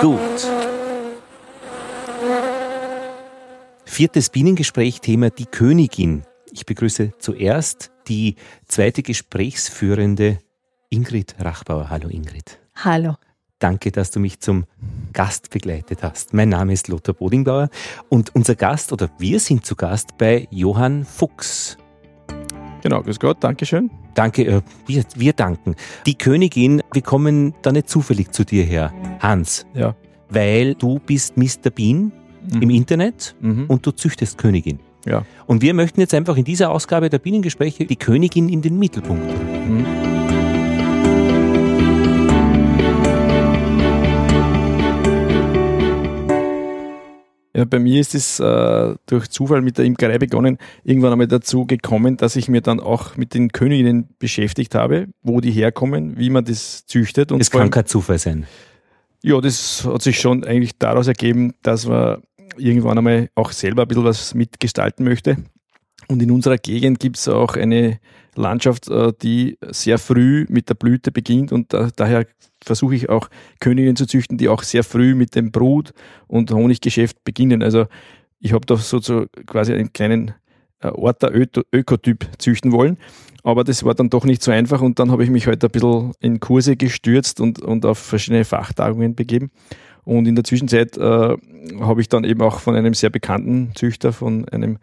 Gut. Viertes Bienengespräch, Thema die Königin. Ich begrüße zuerst die zweite Gesprächsführende Ingrid Rachbauer. Hallo Ingrid. Hallo. Danke, dass du mich zum Gast begleitet hast. Mein Name ist Lothar Bodingbauer und unser Gast oder wir sind zu Gast bei Johann Fuchs. Genau, grüß Gott, Dankeschön. Danke, äh, wir, wir danken. Die Königin, wir kommen da nicht zufällig zu dir her, Hans. Ja. Weil du bist Mr. Bean Mhm. im Internet Mhm. und du züchtest Königin. Ja. Und wir möchten jetzt einfach in dieser Ausgabe der Bienengespräche die Königin in den Mittelpunkt. Mhm. Ja, bei mir ist es äh, durch Zufall mit der Imkerei begonnen, irgendwann einmal dazu gekommen, dass ich mir dann auch mit den Königinnen beschäftigt habe, wo die herkommen, wie man das züchtet. Und Es kann allem- kein Zufall sein. Ja, das hat sich schon eigentlich daraus ergeben, dass man irgendwann einmal auch selber ein bisschen was mitgestalten möchte. Und in unserer Gegend gibt es auch eine Landschaft, äh, die sehr früh mit der Blüte beginnt und da, daher versuche ich auch Königinnen zu züchten, die auch sehr früh mit dem Brut- und Honiggeschäft beginnen. Also ich habe da so, quasi einen kleinen äh, Orta-Ökotyp züchten wollen. Aber das war dann doch nicht so einfach und dann habe ich mich heute ein bisschen in Kurse gestürzt und, und auf verschiedene Fachtagungen begeben. Und in der Zwischenzeit äh, habe ich dann eben auch von einem sehr bekannten Züchter, von einem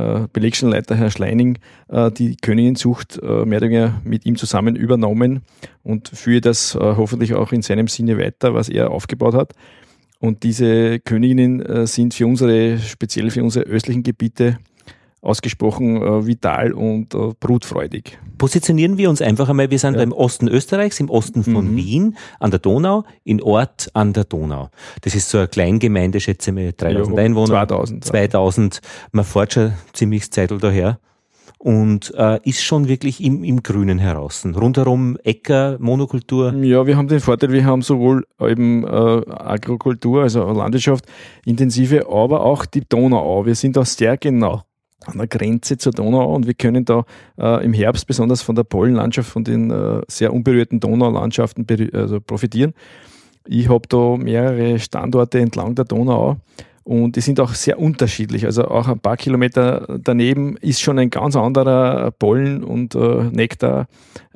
äh, Belegschenleiter, Herr Schleining, äh, die Königinzucht äh, mehr oder weniger mit ihm zusammen übernommen und führe das hoffentlich auch in seinem Sinne weiter, was er aufgebaut hat. Und diese Königinnen sind für unsere, speziell für unsere östlichen Gebiete, ausgesprochen äh, vital und äh, brutfreudig. Positionieren wir uns einfach einmal, wir sind Ja. im Osten Österreichs, im Osten von Mhm. Wien, an der Donau, in Ort an der Donau. Das ist so eine Kleingemeinde, schätze ich mal, 3000 Ja, Einwohner. 2000. 2000, man fährt schon ziemlich Zeitl daher und äh, ist schon wirklich im, im Grünen heraus. Rundherum Äcker, Monokultur. Ja, wir haben den Vorteil, wir haben sowohl eben äh, Agrokultur, also Landwirtschaft, intensive, aber auch die Donauau. Wir sind da sehr genau an der Grenze zur Donau und wir können da äh, im Herbst besonders von der Pollenlandschaft, von den äh, sehr unberührten Donaulandschaften also profitieren. Ich habe da mehrere Standorte entlang der Donau und die sind auch sehr unterschiedlich. Also auch ein paar Kilometer daneben ist schon ein ganz anderer Pollen- und äh,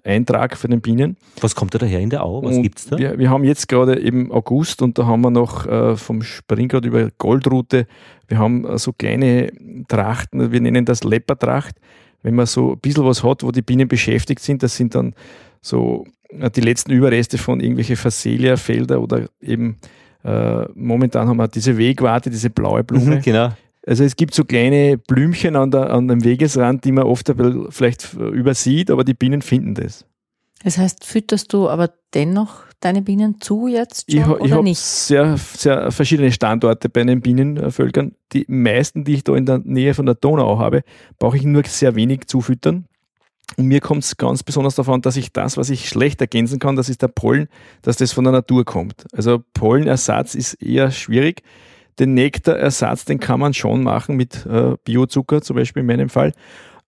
Nektar-Eintrag für den Bienen. Was kommt da daher in der Au? Was Und gibt's da? Wir, wir haben jetzt gerade eben August und da haben wir noch äh, vom Springgrad über Goldrute, wir haben äh, so kleine Trachten, wir nennen das Leppertracht. Wenn man so ein bisschen was hat, wo die Bienen beschäftigt sind, das sind dann so äh, die letzten Überreste von irgendwelche Phacelia-Felder oder eben äh, momentan haben wir diese Wegwarte, diese blaue Blume. Mhm, genau. Also es gibt so kleine Blümchen an, der, an dem Wegesrand, die man oft vielleicht übersieht, aber die Bienen finden das. Das heißt, fütterst du aber dennoch deine Bienen zu jetzt schon Ich, ha- ich oder habe nicht? sehr, sehr verschiedene Standorte bei den Bienenvölkern. Die meisten, die ich da in der Nähe von der Donau habe, brauche ich nur sehr wenig zufüttern. Und mir kommt es ganz besonders davon, dass ich das, was ich schlecht ergänzen kann, das ist der Pollen, dass das von der Natur kommt. Also Pollenersatz ist eher schwierig. Den Nektarersatz, den kann man schon machen mit äh, Biozucker, zum Beispiel in meinem Fall.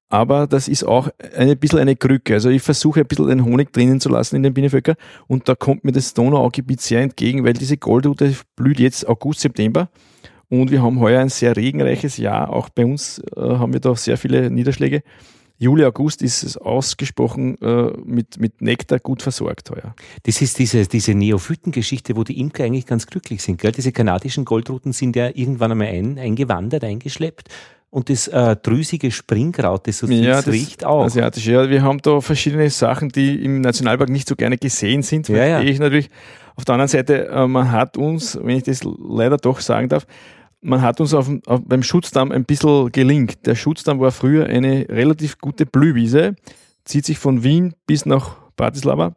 Aber das ist auch ein bisschen eine Krücke. Also ich versuche ein bisschen den Honig drinnen zu lassen in den Bienenvölker und da kommt mir das Donauaugebiet sehr entgegen, weil diese Goldrute blüht jetzt August, September und wir haben heuer ein sehr regenreiches Jahr. Auch bei uns äh, haben wir da sehr viele Niederschläge. Juli, August ist es ausgesprochen äh, mit, mit Nektar gut versorgt heuer. Das ist diese, diese Neophytengeschichte, wo die Imker eigentlich ganz glücklich sind. Gell? Diese kanadischen Goldruten sind ja irgendwann einmal ein, eingewandert, eingeschleppt. Und das äh, drüsige Springkraut, das so süß riecht auch. Asiatisch, ja. Wir haben da verschiedene Sachen, die im Nationalpark nicht so gerne gesehen sind. Ja, ja. Ich natürlich. Auf der anderen Seite, äh, man hat uns, wenn ich das leider doch sagen darf, man hat uns auf, auf, beim Schutzdamm ein bisschen gelingt. Der Schutzdamm war früher eine relativ gute Blühwiese, zieht sich von Wien bis nach Bratislava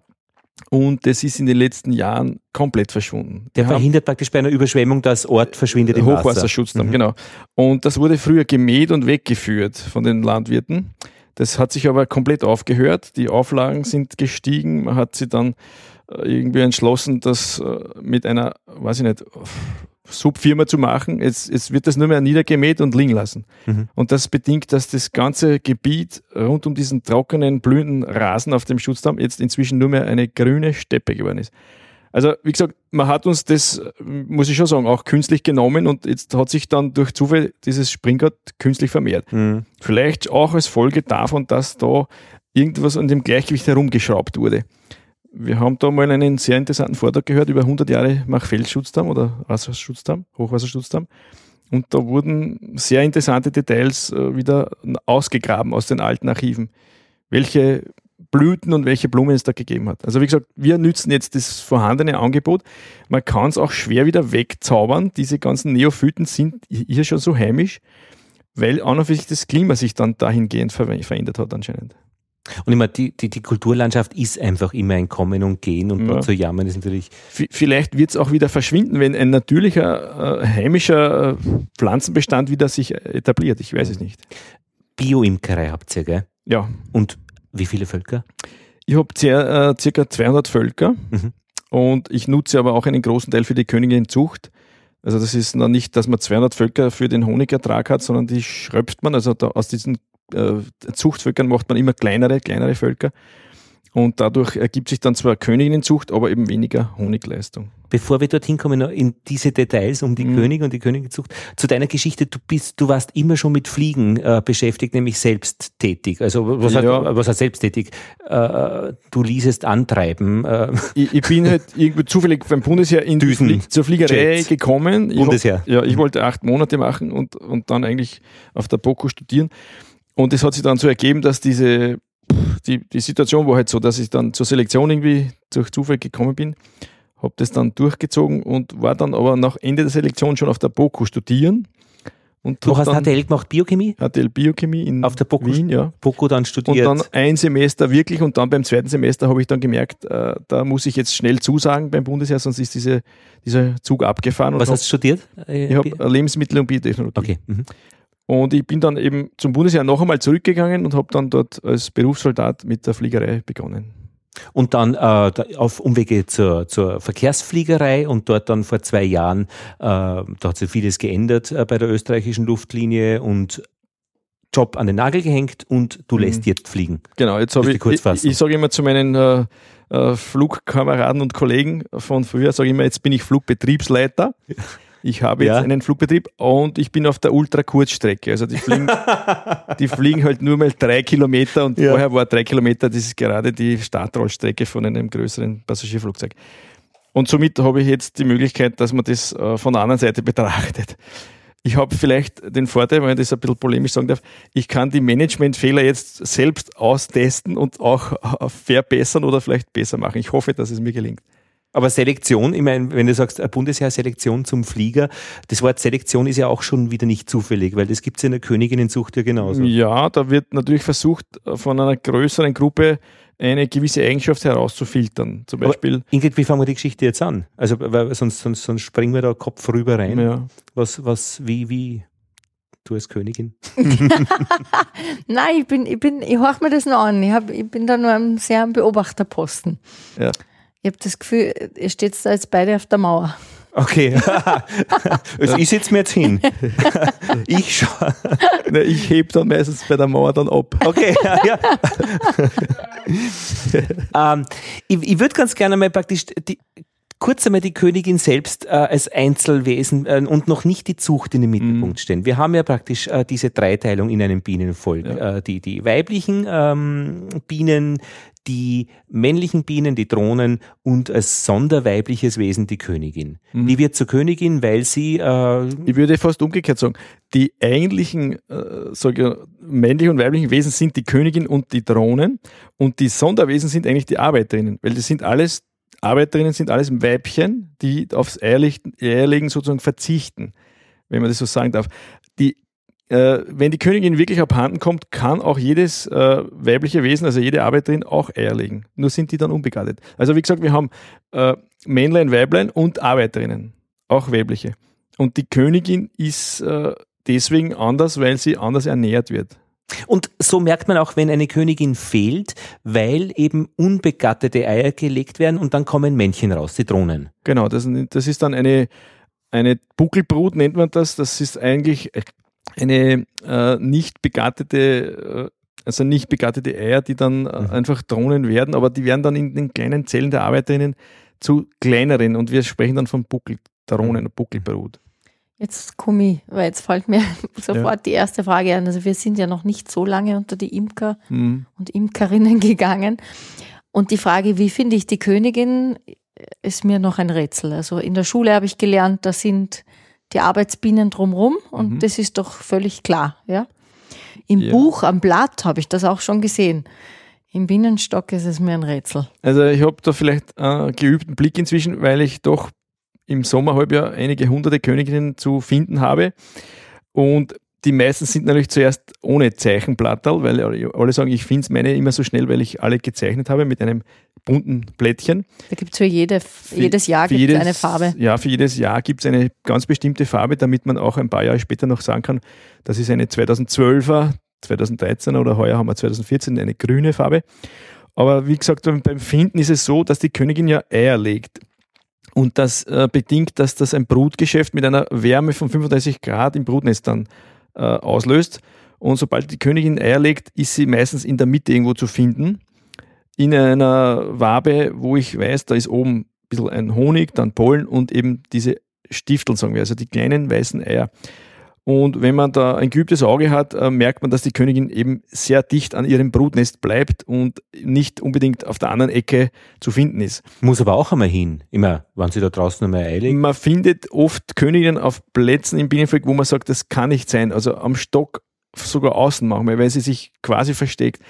und das ist in den letzten Jahren komplett verschwunden. Der Wir verhindert praktisch bei einer Überschwemmung, dass Ort verschwindet im Wasser. Hochwasserschutzdamm, Mhm. genau. Und das wurde früher gemäht und weggeführt von den Landwirten. Das hat sich aber komplett aufgehört. Die Auflagen sind gestiegen. Man hat sich dann äh, irgendwie entschlossen, das äh, mit einer, weiß ich nicht, Subfirma zu machen. Jetzt, jetzt wird das nur mehr niedergemäht und liegen lassen. Mhm. Und das bedingt, dass das ganze Gebiet rund um diesen trockenen, blühenden Rasen auf dem Schutzdamm jetzt inzwischen nur mehr eine grüne Steppe geworden ist. Also, wie gesagt, man hat uns das, muss ich schon sagen, auch künstlich genommen und jetzt hat sich dann durch Zufall dieses Springrad künstlich vermehrt. Mhm. Vielleicht auch als Folge davon, dass da irgendwas an dem Gleichgewicht herumgeschraubt wurde. Wir haben da mal einen sehr interessanten Vortrag gehört über 100 Jahre Machfeldschutzdamm oder Wasserschutzdamm, Hochwasserschutzdamm. Und da wurden sehr interessante Details äh, wieder ausgegraben aus den alten Archiven. Welche Blüten und welche Blumen es da gegeben hat. Also wie gesagt, wir nützen jetzt das vorhandene Angebot. Man kann es auch schwer wieder wegzaubern. Diese ganzen Neophyten sind hier schon so heimisch, weil an und für sich das Klima sich dann dahingehend verändert hat anscheinend. Und immer die, die, die Kulturlandschaft ist einfach immer ein Kommen und Gehen und ja. zu jammern ist natürlich. Vielleicht wird es auch wieder verschwinden, wenn ein natürlicher, äh, heimischer äh, Pflanzenbestand wieder sich etabliert. Ich weiß es nicht. Bioimkerei habt ihr, gell? Ja. Und wie viele Völker? Ich habe äh, circa 200 Völker mhm. und ich nutze aber auch einen großen Teil für die Königinzucht. Also das ist noch nicht, dass man 200 Völker für den Honigertrag hat, sondern die schröpft man. Also aus diesen äh, Zuchtvölkern macht man immer kleinere, kleinere Völker. Und dadurch ergibt sich dann zwar Königinnenzucht, aber eben weniger Honigleistung. Bevor wir dorthin kommen, in diese Details um die mhm. Könige und die Königinzucht, zu deiner Geschichte, du bist, du warst immer schon mit Fliegen äh, beschäftigt, nämlich selbsttätig. Also was, ja. hat, was heißt selbsttätig? Äh, du ließest antreiben. Äh. Ich, ich, bin halt irgendwie zufällig beim Bundesheer in Düsen, Flie zur Fliegerei Jets. gekommen. Ich Bundesheer. Ja, ich wollte acht Monate machen und, und dann eigentlich auf der BOKU studieren. Und es hat sich dann so ergeben, dass diese die, die Situation war halt so, dass ich dann zur Selektion irgendwie durch Zufall gekommen bin, habe das dann durchgezogen und war dann aber nach Ende der Selektion schon auf der BOKU studieren. Und du hast HTL gemacht, Biochemie? HTL Biochemie in auf der BOKU, Wien, ja. BOKU dann studiert. Und dann ein Semester wirklich und dann beim zweiten Semester habe ich dann gemerkt, äh, da muss ich jetzt schnell zusagen beim Bundesheer, sonst ist diese, dieser Zug abgefahren. Was hast du studiert? Ich habe Lebensmittel und Biotechnologie. Okay. Mhm. Und ich bin dann eben zum Bundesheer noch einmal zurückgegangen und habe dann dort als Berufssoldat mit der Fliegerei begonnen. Und dann äh, auf Umwege zur, zur Verkehrsfliegerei und dort dann vor zwei Jahren, äh, da hat sich vieles geändert äh, bei der österreichischen Luftlinie und Job an den Nagel gehängt und du mhm. lässt jetzt fliegen. Genau, jetzt habe ich, ich, ich, ich sage immer zu meinen äh, äh, Flugkameraden und Kollegen von früher, sage ich immer, jetzt bin ich Flugbetriebsleiter. Ich habe jetzt ja. einen Flugbetrieb und ich bin auf der Ultrakurzstrecke. Also die fliegen, die fliegen halt nur mal drei Kilometer und ja. vorher war drei Kilometer, das ist gerade die Startrollstrecke von einem größeren Passagierflugzeug. Und somit habe ich jetzt die Möglichkeit, dass man das äh, von der anderen Seite betrachtet. Ich habe vielleicht den Vorteil, wenn ich das ein bisschen polemisch sagen darf, ich kann die Managementfehler jetzt selbst austesten und auch äh, verbessern oder vielleicht besser machen. Ich hoffe, dass es mir gelingt. Aber Selektion, ich meine, wenn du sagst, Bundesheer-Selektion zum Flieger, das Wort Selektion ist ja auch schon wieder nicht zufällig, weil das gibt es in der Königinnenzucht ja genauso. Ja, da wird natürlich versucht, von einer größeren Gruppe eine gewisse Eigenschaft herauszufiltern. Zum Beispiel. Aber Ingrid, wie fangen wir die Geschichte jetzt an? Also, weil sonst, sonst, sonst springen wir da Kopf rüber rein. Ja. Was, was, wie, wie, du als Königin? Nein, ich bin, ich bin, ich horch mir das noch an. Ich, hab, ich bin da nur am sehr am Beobachterposten. Ja. Ich habe das Gefühl, ihr steht da jetzt beide auf der Mauer. Okay, also ich setze mir jetzt hin. ich schaue. Ich heb dann meistens bei der Mauer dann ab. Okay, ja. ähm, ich, ich würde ganz gerne mal praktisch die, kurz einmal die Königin selbst äh, als Einzelwesen äh, und noch nicht die Zucht in den Mittelpunkt mhm. stellen. Wir haben ja praktisch äh, diese Dreiteilung in einem Bienenvolk. Ja. Äh, die, die weiblichen ähm, Bienen, die männlichen Bienen, die Drohnen und als sonderweibliches Wesen die Königin. Mhm. Die wird zur Königin, weil sie. Äh, ich würde fast umgekehrt sagen, die eigentlichen äh, ich, männlichen und weiblichen Wesen sind die Königin und die Drohnen und die Sonderwesen sind eigentlich die Arbeiterinnen, weil das sind alles Arbeiterinnen sind alles Weibchen, die aufs Eierlegen sozusagen verzichten, wenn man das so sagen darf. Die, äh, wenn die Königin wirklich abhanden kommt, kann auch jedes äh, weibliche Wesen, also jede Arbeiterin, auch Eier legen. Nur sind die dann unbegattet. Also wie gesagt, wir haben äh, Männlein, Weiblein und Arbeiterinnen, auch weibliche. Und die Königin ist äh, deswegen anders, weil sie anders ernährt wird. Und so merkt man auch, wenn eine Königin fehlt, weil eben unbegattete Eier gelegt werden und dann kommen Männchen raus, die Drohnen. Genau, das, das ist dann eine, eine Buckelbrut, nennt man das. Das ist eigentlich eine äh, nicht begattete, äh, also nicht begattete Eier, die dann äh, mhm. einfach Drohnen werden, aber die werden dann in den kleinen Zellen der Arbeiterinnen zu kleineren und wir sprechen dann von Buckeltronen und Buckelbrut. Jetzt komme ich, weil jetzt fällt mir sofort ja. die erste Frage an. Also wir sind ja noch nicht so lange unter die Imker mhm. und Imkerinnen gegangen. Und die Frage, wie finde ich die Königin, ist mir noch ein Rätsel. Also in der Schule habe ich gelernt, da sind die Arbeitsbienen drumherum und mhm. das ist doch völlig klar. Ja? Im ja. Buch, am Blatt habe ich das auch schon gesehen. Im Bienenstock ist es mir ein Rätsel. Also ich habe da vielleicht einen geübten Blick inzwischen, weil ich doch im Sommerhalbjahr einige hunderte Königinnen zu finden habe. Und die meisten sind natürlich zuerst ohne Zeichenblatterl, weil alle sagen, ich finde es meine immer so schnell, weil ich alle gezeichnet habe mit einem bunten Blättchen. Da gibt es für, jede, für jedes Jahr für jedes, eine Farbe. Ja, für jedes Jahr gibt es eine ganz bestimmte Farbe, damit man auch ein paar Jahre später noch sagen kann, das ist eine 2012er, 2013er oder heuer haben wir 2014 eine grüne Farbe. Aber wie gesagt, beim Finden ist es so, dass die Königin ja Eier legt. Und das äh, bedingt, dass das ein Brutgeschäft mit einer Wärme von 35 Grad im Brutnest dann äh, auslöst. Und sobald die Königin Eier legt, ist sie meistens in der Mitte irgendwo zu finden. In einer Wabe, wo ich weiß, da ist oben ein bisschen ein Honig, dann Pollen und eben diese Stifteln, sagen wir, also die kleinen weißen Eier. Und wenn man da ein geübtes Auge hat, äh, merkt man, dass die Königin eben sehr dicht an ihrem Brutnest bleibt und nicht unbedingt auf der anderen Ecke zu finden ist. Muss aber auch einmal hin, immer, wenn sie da draußen einmal eilig. Man findet oft Königinnen auf Plätzen im Bienenvolk, wo man sagt, das kann nicht sein. Also am Stock sogar außen manchmal, weil sie sich quasi versteckt.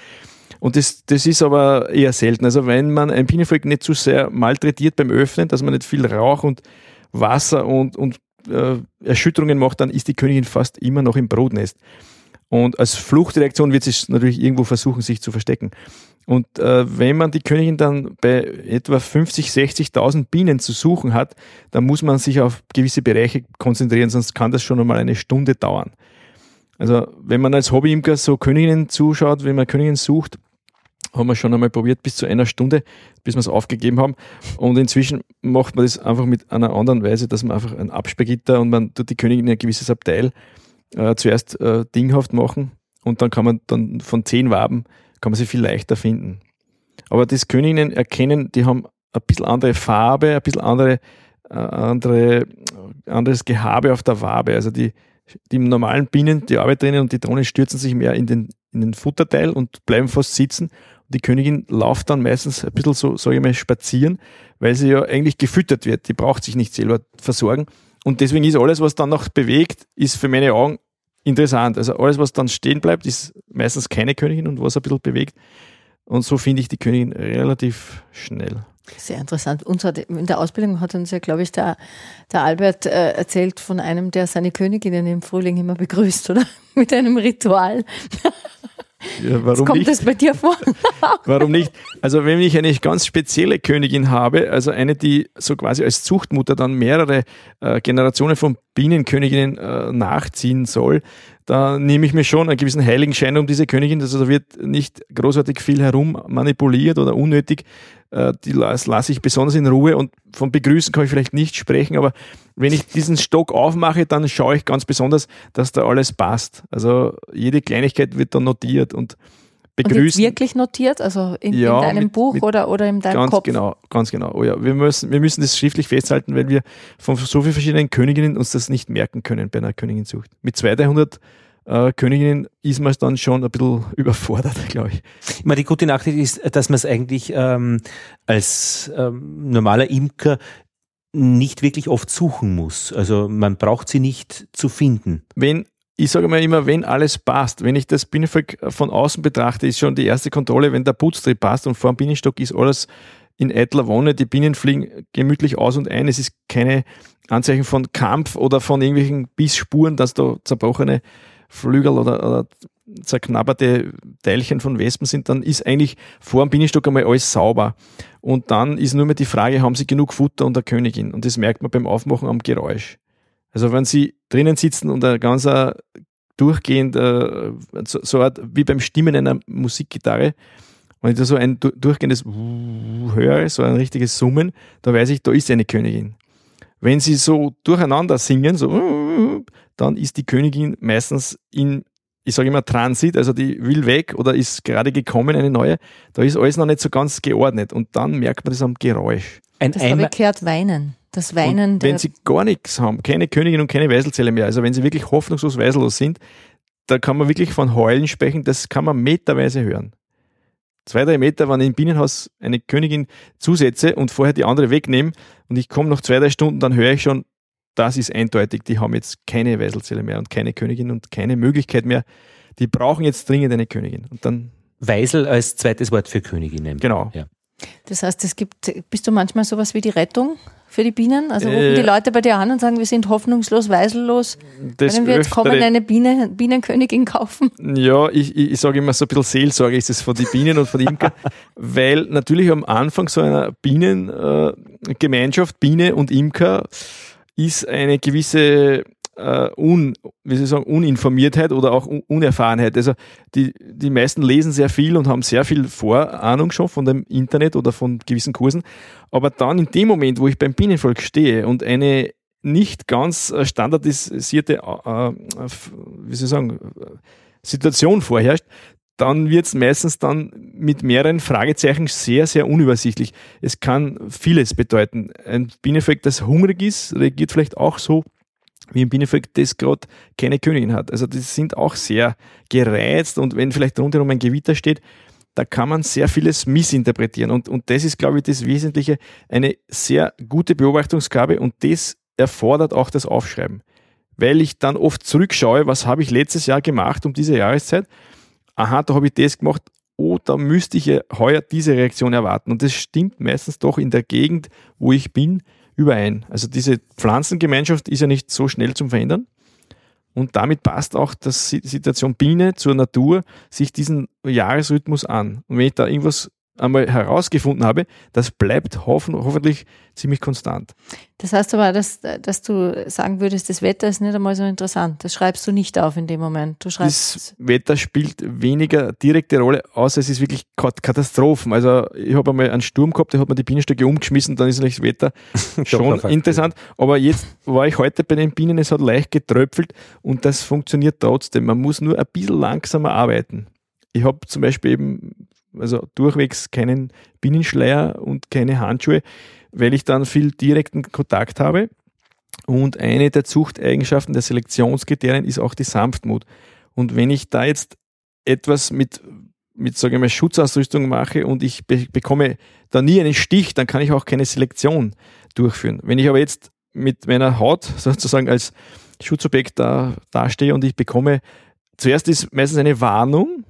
Und das, das ist aber eher selten. Also wenn man ein Bienenvolk nicht zu sehr malträtiert beim Öffnen, dass man nicht viel Rauch und Wasser und, und äh, Erschütterungen macht, dann ist die Königin fast immer noch im Brutnest. Und als Fluchtreaktion wird sie natürlich irgendwo versuchen, sich zu verstecken. Und äh, wenn man die Königin dann bei etwa 50, 60.000 Bienen zu suchen hat, dann muss man sich auf gewisse Bereiche konzentrieren, sonst kann das schon einmal eine Stunde dauern. Also wenn man als Hobbyimker so Königinnen zuschaut, wenn man Königinnen sucht, haben wir schon einmal probiert bis zu einer Stunde, bis wir es aufgegeben haben. Und inzwischen macht man das einfach mit einer anderen Weise, dass man einfach ein Absperrgitter und man tut die Königin ein gewisses Abteil äh, zuerst äh, dinghaft machen und dann kann man dann von zehn Waben kann man sie viel leichter finden. Aber das Königinnen erkennen, die haben ein bisschen andere Farbe, ein bisschen andere, äh, andere, anderes Gehabe auf der Wabe. Also die, die normalen Bienen, die Arbeiterinnen und die Drohnen stürzen sich mehr in den, in den Futterteil und bleiben fast sitzen die Königin läuft dann meistens ein bisschen so, sage ich mal, spazieren, weil sie ja eigentlich gefüttert wird. Die braucht sich nicht selber versorgen. Und deswegen ist alles, was dann noch bewegt, ist für meine Augen interessant. Also alles, was dann stehen bleibt, ist meistens keine Königin und was ein bisschen bewegt. Und so finde ich die Königin relativ schnell. Sehr interessant. In der Ausbildung hat uns ja, glaube ich, der, der Albert äh, erzählt von einem, der seine Königinnen im Frühling immer begrüßt, oder? Mit einem Ritual. Ja, warum kommt nicht? das bei dir vor? warum nicht? Also wenn ich eine ganz spezielle Königin habe, also eine, die so quasi als Zuchtmutter dann mehrere äh, Generationen von Bienenköniginnen äh, nachziehen soll, da nehme ich mir schon einen gewissen Heiligenschein um diese Königin. Also da wird nicht großartig viel herum manipuliert oder unnötig. Äh, die lasse lass ich besonders in Ruhe und von Begrüßen kann ich vielleicht nicht sprechen, aber wenn ich diesen Stock aufmache, dann schaue ich ganz besonders, dass da alles passt. Also jede Kleinigkeit wird dann notiert und begrüßen. Und wirklich notiert, also in, ja, in deinem mit, Buch mit oder, oder in deinem ganz Kopf? Genau, ganz genau. Oh ja, wir, müssen, wir müssen das schriftlich festhalten, weil wir von so vielen verschiedenen Königinnen uns das nicht merken können bei einer Königinsucht. Mit 200, 300 äh, Königinnen ist man dann schon ein bisschen überfordert, glaube ich. ich meine, die gute Nachricht ist, dass man es eigentlich ähm, als ähm, normaler Imker nicht wirklich oft suchen muss. Also man braucht sie nicht zu finden. Wenn ich sage mal immer, wenn alles passt, wenn ich das Bienenvolk von außen betrachte, ist schon die erste Kontrolle, wenn der Putztrieb passt und vor dem Bienenstock ist alles in eitler Wonne, die Bienen fliegen gemütlich aus und ein, es ist keine Anzeichen von Kampf oder von irgendwelchen Bissspuren, dass da zerbrochene Flügel oder, oder zerknabberte Teilchen von Wespen sind, dann ist eigentlich vor dem Bienenstock einmal alles sauber. Und dann ist nur mehr die Frage, haben sie genug Futter und der Königin? Und das merkt man beim Aufmachen am Geräusch. Also wenn sie drinnen sitzen und ein ganzer durchgehend, äh, so, so wie beim Stimmen einer Musikgitarre, wenn ich da so ein durchgehendes höre, so ein richtiges Summen, da weiß ich, da ist eine Königin. Wenn sie so durcheinander singen, so, dann ist die Königin meistens in, ich sage immer Transit, also die will weg oder ist gerade gekommen, eine neue. Da ist alles noch nicht so ganz geordnet und dann merkt man das am Geräusch. Ein das habe ich gehört, weinen. Das Weinen. Und wenn sie gar nichts haben, keine Königin und keine Weiselzelle mehr, also wenn sie wirklich hoffnungslos weisellos sind, da kann man wirklich von Heulen sprechen, das kann man meterweise hören. Zwei, drei Meter, wenn ich im Bienenhaus eine Königin zusetze und vorher die andere wegnehme und ich komme nach zwei, drei Stunden, dann höre ich schon, das ist eindeutig, die haben jetzt keine Weiselzelle mehr und keine Königin und keine Möglichkeit mehr. Die brauchen jetzt dringend eine Königin. Und dann Weisel als zweites Wort für Königin. Genau. Ja. Das heißt, es gibt, bist du manchmal sowas wie die Rettung für die Bienen? Also rufen äh, die Leute bei dir an und sagen, wir sind hoffnungslos, weisellos. Können wir jetzt kommen, eine Biene, Bienenkönigin kaufen? Ja, ich, ich, ich sage immer so ein bisschen Seelsorge ist es von den Bienen und von den Imker, weil natürlich am Anfang so einer Bienengemeinschaft, äh, Biene und Imker, ist eine gewisse äh, un, wie soll ich sagen, Uninformiertheit oder auch Unerfahrenheit. Also die, die meisten lesen sehr viel und haben sehr viel Vorahnung schon von dem Internet oder von gewissen Kursen. Aber dann in dem Moment, wo ich beim Bienenvolk stehe und eine nicht ganz äh, standardisierte, äh, wie soll ich sagen, Situation vorherrscht, dann wird es meistens dann mit mehreren Fragezeichen sehr, sehr unübersichtlich. Es kann vieles bedeuten. Ein Bienenvolk, das hungrig ist, reagiert vielleicht auch so, wie im Bienenvolk das gerade keine Königin hat. Also die sind auch sehr gereizt und wenn vielleicht rundherum ein Gewitter steht, da kann man sehr vieles missinterpretieren. Und, und das ist, glaube ich, das Wesentliche, eine sehr gute Beobachtungsgabe und das erfordert auch das Aufschreiben. Weil ich dann oft zurückschaue, was habe ich letztes Jahr gemacht um diese Jahreszeit? Aha, da habe ich das gemacht. Oh, da müsste ich ja heuer diese Reaktion erwarten. Und das stimmt meistens doch in der Gegend, wo ich bin, überein. Also diese Pflanzengemeinschaft ist ja nicht so schnell zum Verändern. Und damit passt auch die Situation Biene zur Natur sich diesen Jahresrhythmus an. Und wenn ich da irgendwas einmal herausgefunden habe, das bleibt hoffen, hoffentlich ziemlich konstant. Das heißt aber, dass, dass du sagen würdest, das Wetter ist nicht einmal so interessant. Das schreibst du nicht auf in dem Moment. Du schreibst das Wetter spielt weniger direkte Rolle, außer es ist wirklich Katastrophen. Also ich habe einmal einen Sturm gehabt, der hat mir die Bienenstöcke umgeschmissen, dann ist das Wetter schon interessant. Aber jetzt war ich heute bei den Bienen, es hat leicht getröpfelt und das funktioniert trotzdem. Man muss nur ein bisschen langsamer arbeiten. Ich habe zum Beispiel eben also durchwegs keinen Binnenschleier und keine Handschuhe, weil ich dann viel direkten Kontakt habe. Und eine der Zuchteigenschaften der Selektionskriterien ist auch die Sanftmut. Und wenn ich da jetzt etwas mit, mit sage ich mal, Schutzausrüstung mache und ich be bekomme da nie einen Stich, dann kann ich auch keine Selektion durchführen. Wenn ich aber jetzt mit meiner Haut sozusagen als Schutzobjekt da dastehe und ich bekomme, zuerst ist meistens eine Warnung,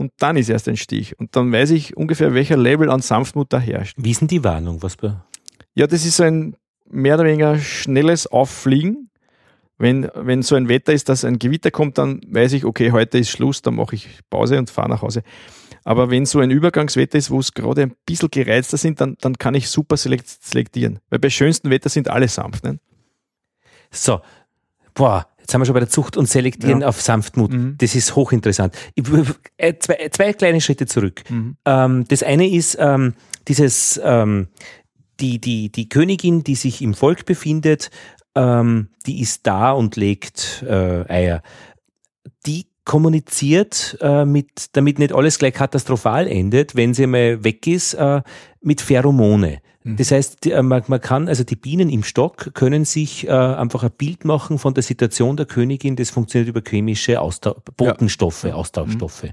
und dann ist erst ein Stich. Und dann weiß ich ungefähr, welcher Level an Sanftmut da herrscht. Wie ist denn die Warnung? Was ja, das ist so ein mehr oder weniger schnelles Auffliegen. Wenn, wenn so ein Wetter ist, dass ein Gewitter kommt, dann weiß ich, okay, heute ist Schluss, dann mache ich Pause und fahre nach Hause. Aber wenn so ein Übergangswetter ist, wo es gerade ein bisschen gereizter sind, dann, dann kann ich super selektieren. Weil bei schönsten Wetter sind alle sanft. Ne? So, boah, Jetzt sind wir schon bei der Zucht und Selektieren ja. auf Sanftmut. Mhm. Das ist hochinteressant. Ich, äh, zwei, zwei, kleine Schritte zurück. Mhm. Ähm, das eine ist ähm, dieses, ähm, die, die, die Königin, die sich im Volk befindet, ähm, die ist da und legt äh, Eier. Die kommuniziert, äh, mit, damit nicht alles gleich katastrophal endet, wenn sie mal weg ist, äh, mit Pheromone. Mhm. Das heißt, die, äh, man, man, kann, also die Bienen im Stock können sich äh, einfach ein Bild machen von der Situation der Königin. Das funktioniert über chemische Austau Botenstoffe, ja. Austauschstoffe. Mhm.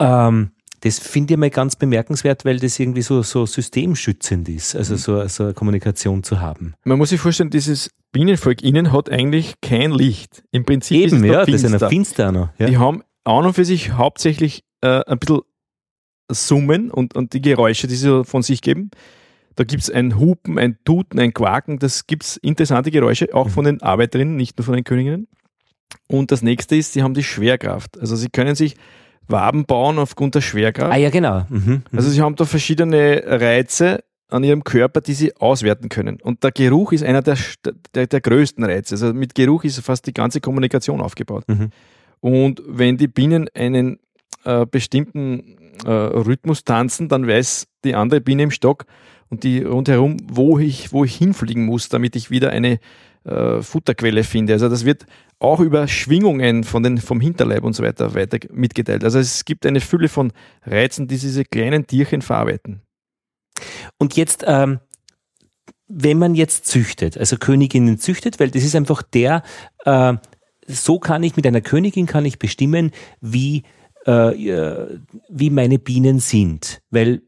Ähm, das finde ich mal ganz bemerkenswert, weil das irgendwie so, so systemschützend ist, also mhm. so, so eine Kommunikation zu haben. Man muss sich vorstellen, dieses Bienenvolk innen hat eigentlich kein Licht. Im Prinzip Eben, ist es ja, das ist eine Finsterner. Ja. Die haben an und für sich hauptsächlich äh, ein bisschen Summen und, und die Geräusche, die sie von sich geben. Da gibt es ein Hupen, ein Tuten, ein Quaken, das gibt es interessante Geräusche, auch mhm. von den Arbeiterinnen, nicht nur von den Königinnen. Und das nächste ist, sie haben die Schwerkraft. Also sie können sich Waben bauen aufgrund der Schwerkraft. Ah ja, genau. Mhm. Mhm. Also sie haben da verschiedene Reize an ihrem Körper, die sie auswerten können. Und der Geruch ist einer der, der, der größten Reize. Also mit Geruch ist fast die ganze Kommunikation aufgebaut. Mhm. Und wenn die Bienen einen äh, bestimmten äh, Rhythmus tanzen, dann weiß die andere Biene im Stock, und die rundherum, wo ich, wo ich hinfliegen muss, damit ich wieder eine äh, Futterquelle finde. Also das wird auch über Schwingungen von den, vom Hinterleib und so weiter, weiter mitgeteilt. Also es gibt eine Fülle von Reizen, die diese kleinen Tierchen verarbeiten. Und jetzt ähm, wenn man jetzt züchtet, also Königinnen züchtet, weil das ist einfach der, äh, so kann ich mit einer Königin kann ich bestimmen, wie, äh, wie meine Bienen sind, weil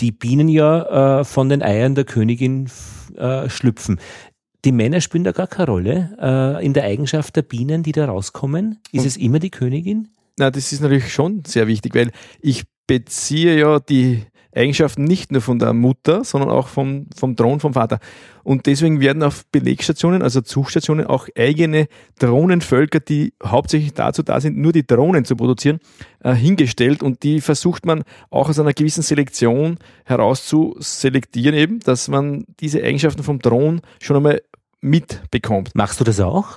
die Bienen ja äh, von den Eiern der Königin äh, schlüpfen. Die Männer spielen da gar keine Rolle äh, in der Eigenschaft der Bienen, die da rauskommen. Ist Und es immer die Königin? Na, das ist natürlich schon sehr wichtig, weil ich beziehe ja die Eigenschaften nicht nur von der Mutter, sondern auch vom, vom Thron vom Vater. Und deswegen werden auf Belegstationen, also Zuchtstationen, auch eigene Drohnenvölker, die hauptsächlich dazu da sind, nur die Drohnen zu produzieren, äh, hingestellt. Und die versucht man auch aus einer gewissen Selektion herauszuselektieren, eben, dass man diese Eigenschaften vom Drohnen schon einmal mitbekommt. Machst du das auch?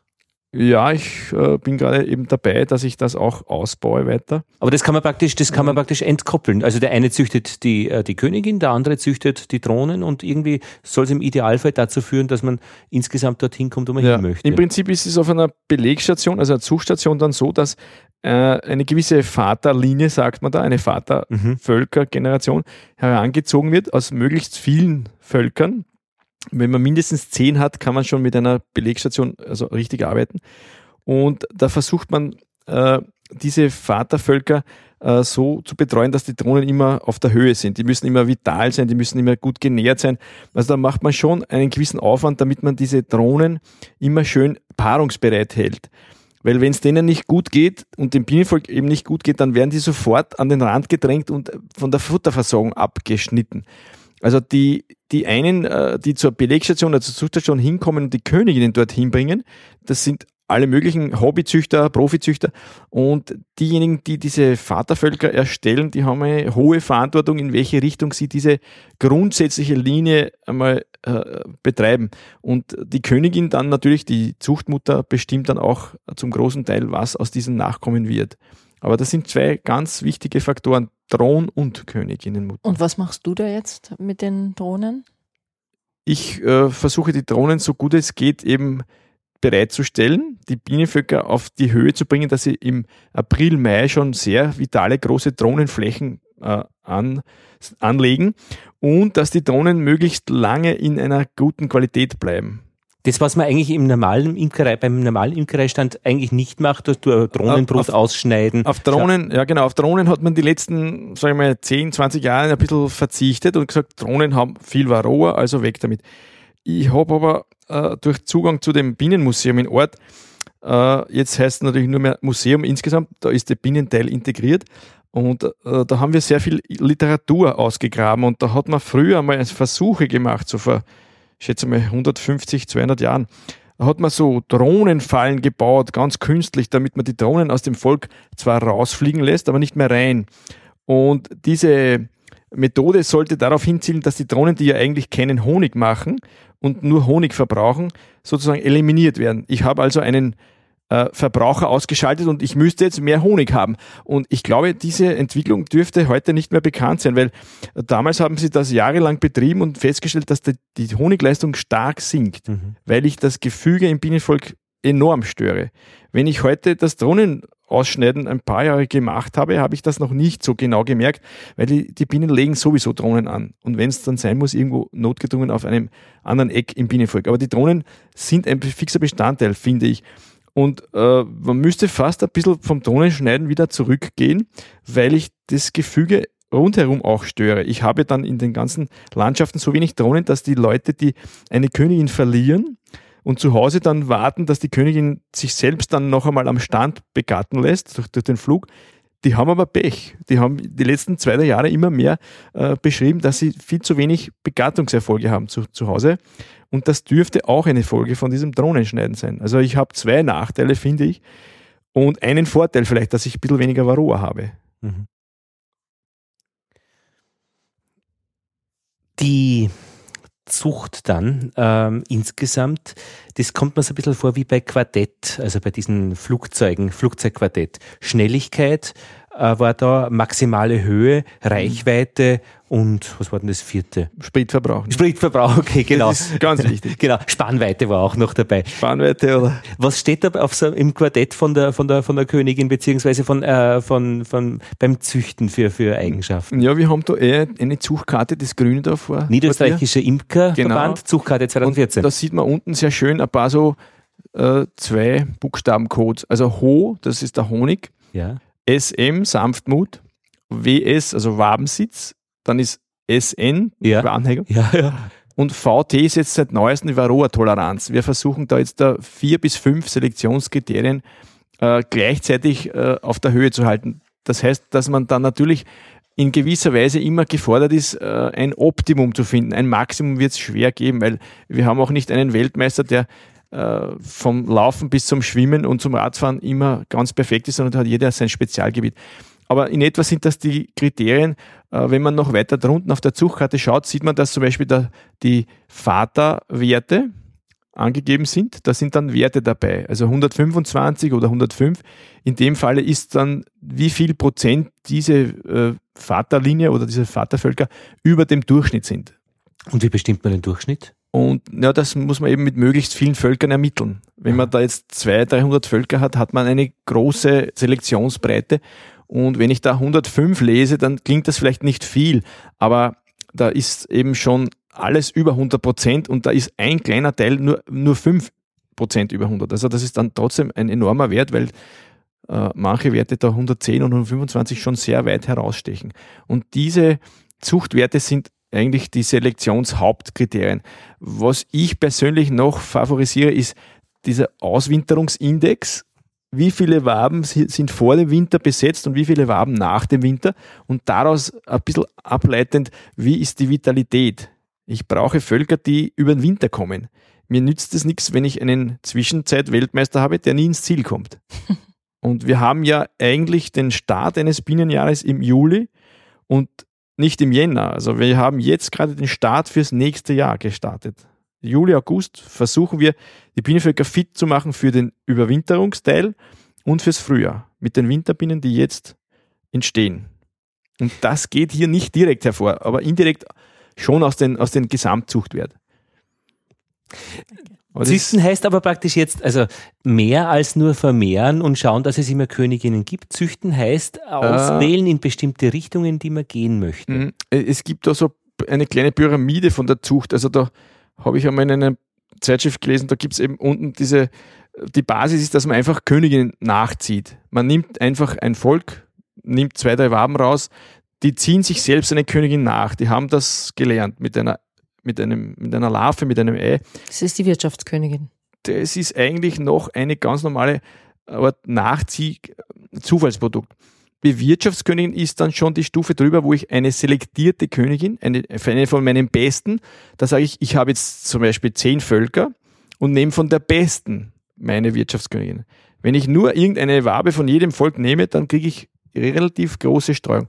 Ja, ich äh, bin gerade eben dabei, dass ich das auch ausbaue weiter. Aber das kann man praktisch, das kann man praktisch entkoppeln. Also der eine züchtet die, äh, die Königin, der andere züchtet die Drohnen und irgendwie soll es im Idealfall dazu führen, dass man insgesamt dorthin kommt, wo man ja. hin möchte. Im Prinzip ist es auf einer Belegstation, also einer Zugstation dann so, dass äh, eine gewisse Vaterlinie, sagt man da, eine Vatervölkergeneration mhm. herangezogen wird aus möglichst vielen Völkern wenn man mindestens zehn hat, kann man schon mit einer Belegstation also richtig arbeiten. Und da versucht man, äh, diese Vatervölker äh, so zu betreuen, dass die Drohnen immer auf der Höhe sind. Die müssen immer vital sein, die müssen immer gut genährt sein. Also da macht man schon einen gewissen Aufwand, damit man diese Drohnen immer schön paarungsbereit hält. Weil wenn es denen nicht gut geht und dem Bienenvolk eben nicht gut geht, dann werden die sofort an den Rand gedrängt und von der Futterversorgung abgeschnitten. Also die, die einen, äh, die zur Belegstation oder zur Zuchterstation hinkommen und die Königinnen dorthin bringen, das sind alle möglichen Hobbyzüchter, Profizüchter und diejenigen, die diese Vatervölker erstellen, die haben eine hohe Verantwortung, in welche Richtung sie diese grundsätzliche Linie einmal äh, betreiben. Und die Königin dann natürlich, die Zuchtmutter, bestimmt dann auch zum großen Teil, was aus diesen Nachkommen wird. Aber das sind zwei ganz wichtige Faktoren, Thron und Königinnenmutter. Und was machst du da jetzt mit den Drohnen? Ich äh, versuche die Drohnen so gut es geht eben bereitzustellen, die Bienenvölker auf die Höhe zu bringen, dass sie im April, Mai schon sehr vitale große Drohnenflächen äh, an, anlegen und dass die Drohnen möglichst lange in einer guten Qualität bleiben. Das, was man eigentlich im normalen Imkerei, beim normalen Imkereistand eigentlich nicht macht, dass du Drohnenbrut auf, ausschneiden. Auf Drohnen, ja genau, auf Drohnen hat man die letzten, sagen wir mal, 10, 20 Jahre ein bisschen verzichtet und gesagt, Drohnen haben viel Varroa, also weg damit. Ich habe aber äh, durch Zugang zu dem Bienenmuseum in Ort, äh, jetzt heißt es natürlich nur mehr Museum insgesamt, da ist der Bienenteil integriert, und äh, da haben wir sehr viel Literatur ausgegraben und da hat man früher mal Versuche gemacht, so vor schätze mal 150, 200 Jahren, hat man so Drohnenfallen gebaut, ganz künstlich, damit man die Drohnen aus dem Volk zwar rausfliegen lässt, aber nicht mehr rein. Und diese Methode sollte darauf hinzielen, dass die Drohnen, die ja eigentlich keinen Honig machen und nur Honig verbrauchen, sozusagen eliminiert werden. Ich habe also einen äh, Verbraucher ausgeschaltet und ich müsste jetzt mehr Honig haben. Und ich glaube, diese Entwicklung dürfte heute nicht mehr bekannt sein, weil damals haben sie das jahrelang betrieben und festgestellt, dass die, die Honigleistung stark sinkt, mhm. weil ich das Gefüge im Bienenvolk enorm störe. Wenn ich heute das Drohnenausschneiden ein paar Jahre gemacht habe, habe ich das noch nicht so genau gemerkt, weil die, die Bienen legen sowieso Drohnen an. Und wenn es dann sein muss, irgendwo notgedrungen auf einem anderen Eck im Bienenvolk. Aber die Drohnen sind ein fixer Bestandteil, finde ich. Und äh, man müsste fast ein bisschen vom Drohnenschneiden wieder zurückgehen, weil ich das Gefüge rundherum auch störe. Ich habe dann in den ganzen Landschaften so wenig Drohnen, dass die Leute, die eine Königin verlieren und zu Hause dann warten, dass die Königin sich selbst dann noch einmal am Stand begatten lässt durch, durch den Flug, die haben aber Pech. Die haben die letzten zwei drei Jahre immer mehr äh, beschrieben, dass sie viel zu wenig Begattungserfolge haben zu, zu Hause. Und das dürfte auch eine Folge von diesem Drohnenschneiden sein. Also ich habe zwei Nachteile, finde ich. Und einen Vorteil vielleicht, dass ich ein bisschen weniger Varroa habe. Mhm. Die Zucht dann ähm, insgesamt, das kommt mir so ein bisschen vor wie bei Quartett, also bei diesen Flugzeugen, Flugzeugquartett. Schnelligkeit, war da maximale Höhe, Reichweite und was war denn das vierte? Spritverbrauch. Ne? Spritverbrauch, okay, genau. Das ist ganz wichtig. genau, Spannweite war auch noch dabei. Spannweite, oder? Was steht da auf so, im Quartett von der, von der, von der Königin, beziehungsweise von, äh, von, von, beim Züchten für, für Eigenschaften? Ja, wir haben da eher eine Zuchtkarte, das Grüne da vor. Niederösterreichische Imkerverband, genau. Zuchtkarte 2014. Und da sieht man unten sehr schön ein paar so äh, zwei Buchstabencodes. Also Ho, das ist der Honig. Ja. SM, Sanftmut. WS, also Wabensitz dann ist SN, ja. Anhängung. Ja, ja. Und VT ist jetzt seit neuestem die Varroa-Toleranz. Wir versuchen da jetzt da vier bis fünf Selektionskriterien äh, gleichzeitig äh, auf der Höhe zu halten. Das heißt, dass man dann natürlich in gewisser Weise immer gefordert ist, äh, ein Optimum zu finden. Ein Maximum wird es schwer geben, weil wir haben auch nicht einen Weltmeister, der äh, vom Laufen bis zum Schwimmen und zum Radfahren immer ganz perfekt ist, sondern da hat jeder sein Spezialgebiet. Aber in etwa sind das die Kriterien. Äh, wenn man noch weiter drunten auf der Zuchtkarte schaut, sieht man, dass zum Beispiel da die Vaterwerte angegeben sind. Da sind dann Werte dabei, also 125 oder 105. In dem Falle ist dann, wie viel Prozent diese äh, Vaterlinie oder diese Vatervölker über dem Durchschnitt sind. Und wie bestimmt man den Durchschnitt? Und ja, das muss man eben mit möglichst vielen Völkern ermitteln. Wenn man da jetzt 200, 300 Völker hat, hat man eine große Selektionsbreite und wenn ich da 105 lese, dann klingt das vielleicht nicht viel, aber da ist eben schon alles über 100 Prozent und da ist ein kleiner Teil nur, nur 5 Prozent über 100. Also das ist dann trotzdem ein enormer Wert, weil äh, manche Werte da 110 und 125 schon sehr weit herausstechen. Und diese Zuchtwerte sind eigentlich die Selektionshauptkriterien. Was ich persönlich noch favorisiere, ist dieser Auswinterungsindex wie viele Waben sind vor dem Winter besetzt und wie viele Waben nach dem Winter und daraus ein bisschen ableitend, wie ist die Vitalität. Ich brauche Völker, die über den Winter kommen. Mir nützt es nichts, wenn ich einen Zwischenzeit-Weltmeister habe, der nie ins Ziel kommt. Und wir haben ja eigentlich den Start eines Bienenjahres im Juli und nicht im Jänner. Also wir haben jetzt gerade den Start fürs nächste Jahr gestartet. Juli, August versuchen wir, die Bienenvölker fit zu machen für den Überwinterungsteil und fürs Frühjahr mit den Winterbienen, die jetzt entstehen. Und das geht hier nicht direkt hervor, aber indirekt schon aus den, aus den Gesamtzuchtwert. Züchten heißt aber praktisch jetzt, also mehr als nur vermehren und schauen, dass es immer Königinnen gibt. Züchten heißt auswählen äh, in bestimmte Richtungen, die man gehen möchte. Mhm. Es gibt da so eine kleine Pyramide von der Zucht. Also da habe ich einmal in einer Zeitschrift gelesen, da gibt es eben unten diese, die Basis ist, dass man einfach Königinnen nachzieht. Man nimmt einfach ein Volk, nimmt zwei, drei Waben raus, die ziehen sich selbst eine Königin nach. Die haben das gelernt mit einer, mit einem, mit einer Larve, mit einem Ei. Das ist die Wirtschaftskönigin. Das ist eigentlich noch eine ganz normale Art Nachzieh-Zufallsprodukt. Bewirtschaftskönigin ist dann schon die Stufe drüber, wo ich eine selektierte Königin, eine, eine von meinen besten, da sage ich, ich habe jetzt zum Beispiel zehn Völker und nehme von der besten meine Wirtschaftskönigin. Wenn ich nur irgendeine Wabe von jedem Volk nehme, dann kriege ich relativ große Streuung.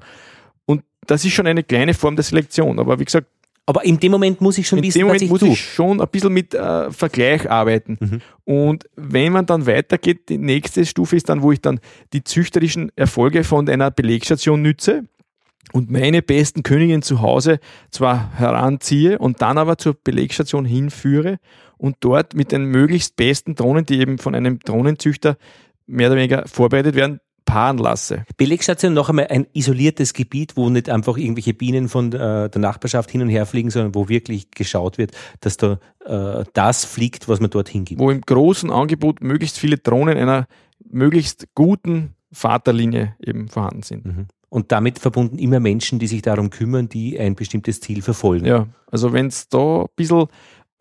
Und das ist schon eine kleine Form der Selektion. Aber wie gesagt, aber in dem Moment muss ich schon in wissen, dem Moment was ich muss tue. ich schon ein bisschen mit äh, Vergleich arbeiten. Mhm. Und wenn man dann weitergeht, die nächste Stufe ist dann, wo ich dann die züchterischen Erfolge von einer Belegstation nütze und meine besten Königinnen zu Hause zwar heranziehe und dann aber zur Belegstation hinführe und dort mit den möglichst besten Drohnen, die eben von einem Drohnenzüchter mehr oder weniger vorbereitet werden, paaren lasse. Belegstation noch einmal ein isoliertes Gebiet, wo nicht einfach irgendwelche Bienen von äh, der Nachbarschaft hin und her fliegen, sondern wo wirklich geschaut wird, dass da äh, das fliegt, was man dorthin gibt. Wo im großen Angebot möglichst viele Drohnen einer möglichst guten Vaterlinie eben vorhanden sind. Mhm. Und damit verbunden immer Menschen, die sich darum kümmern, die ein bestimmtes Ziel verfolgen. Ja, also wenn es da ein bisschen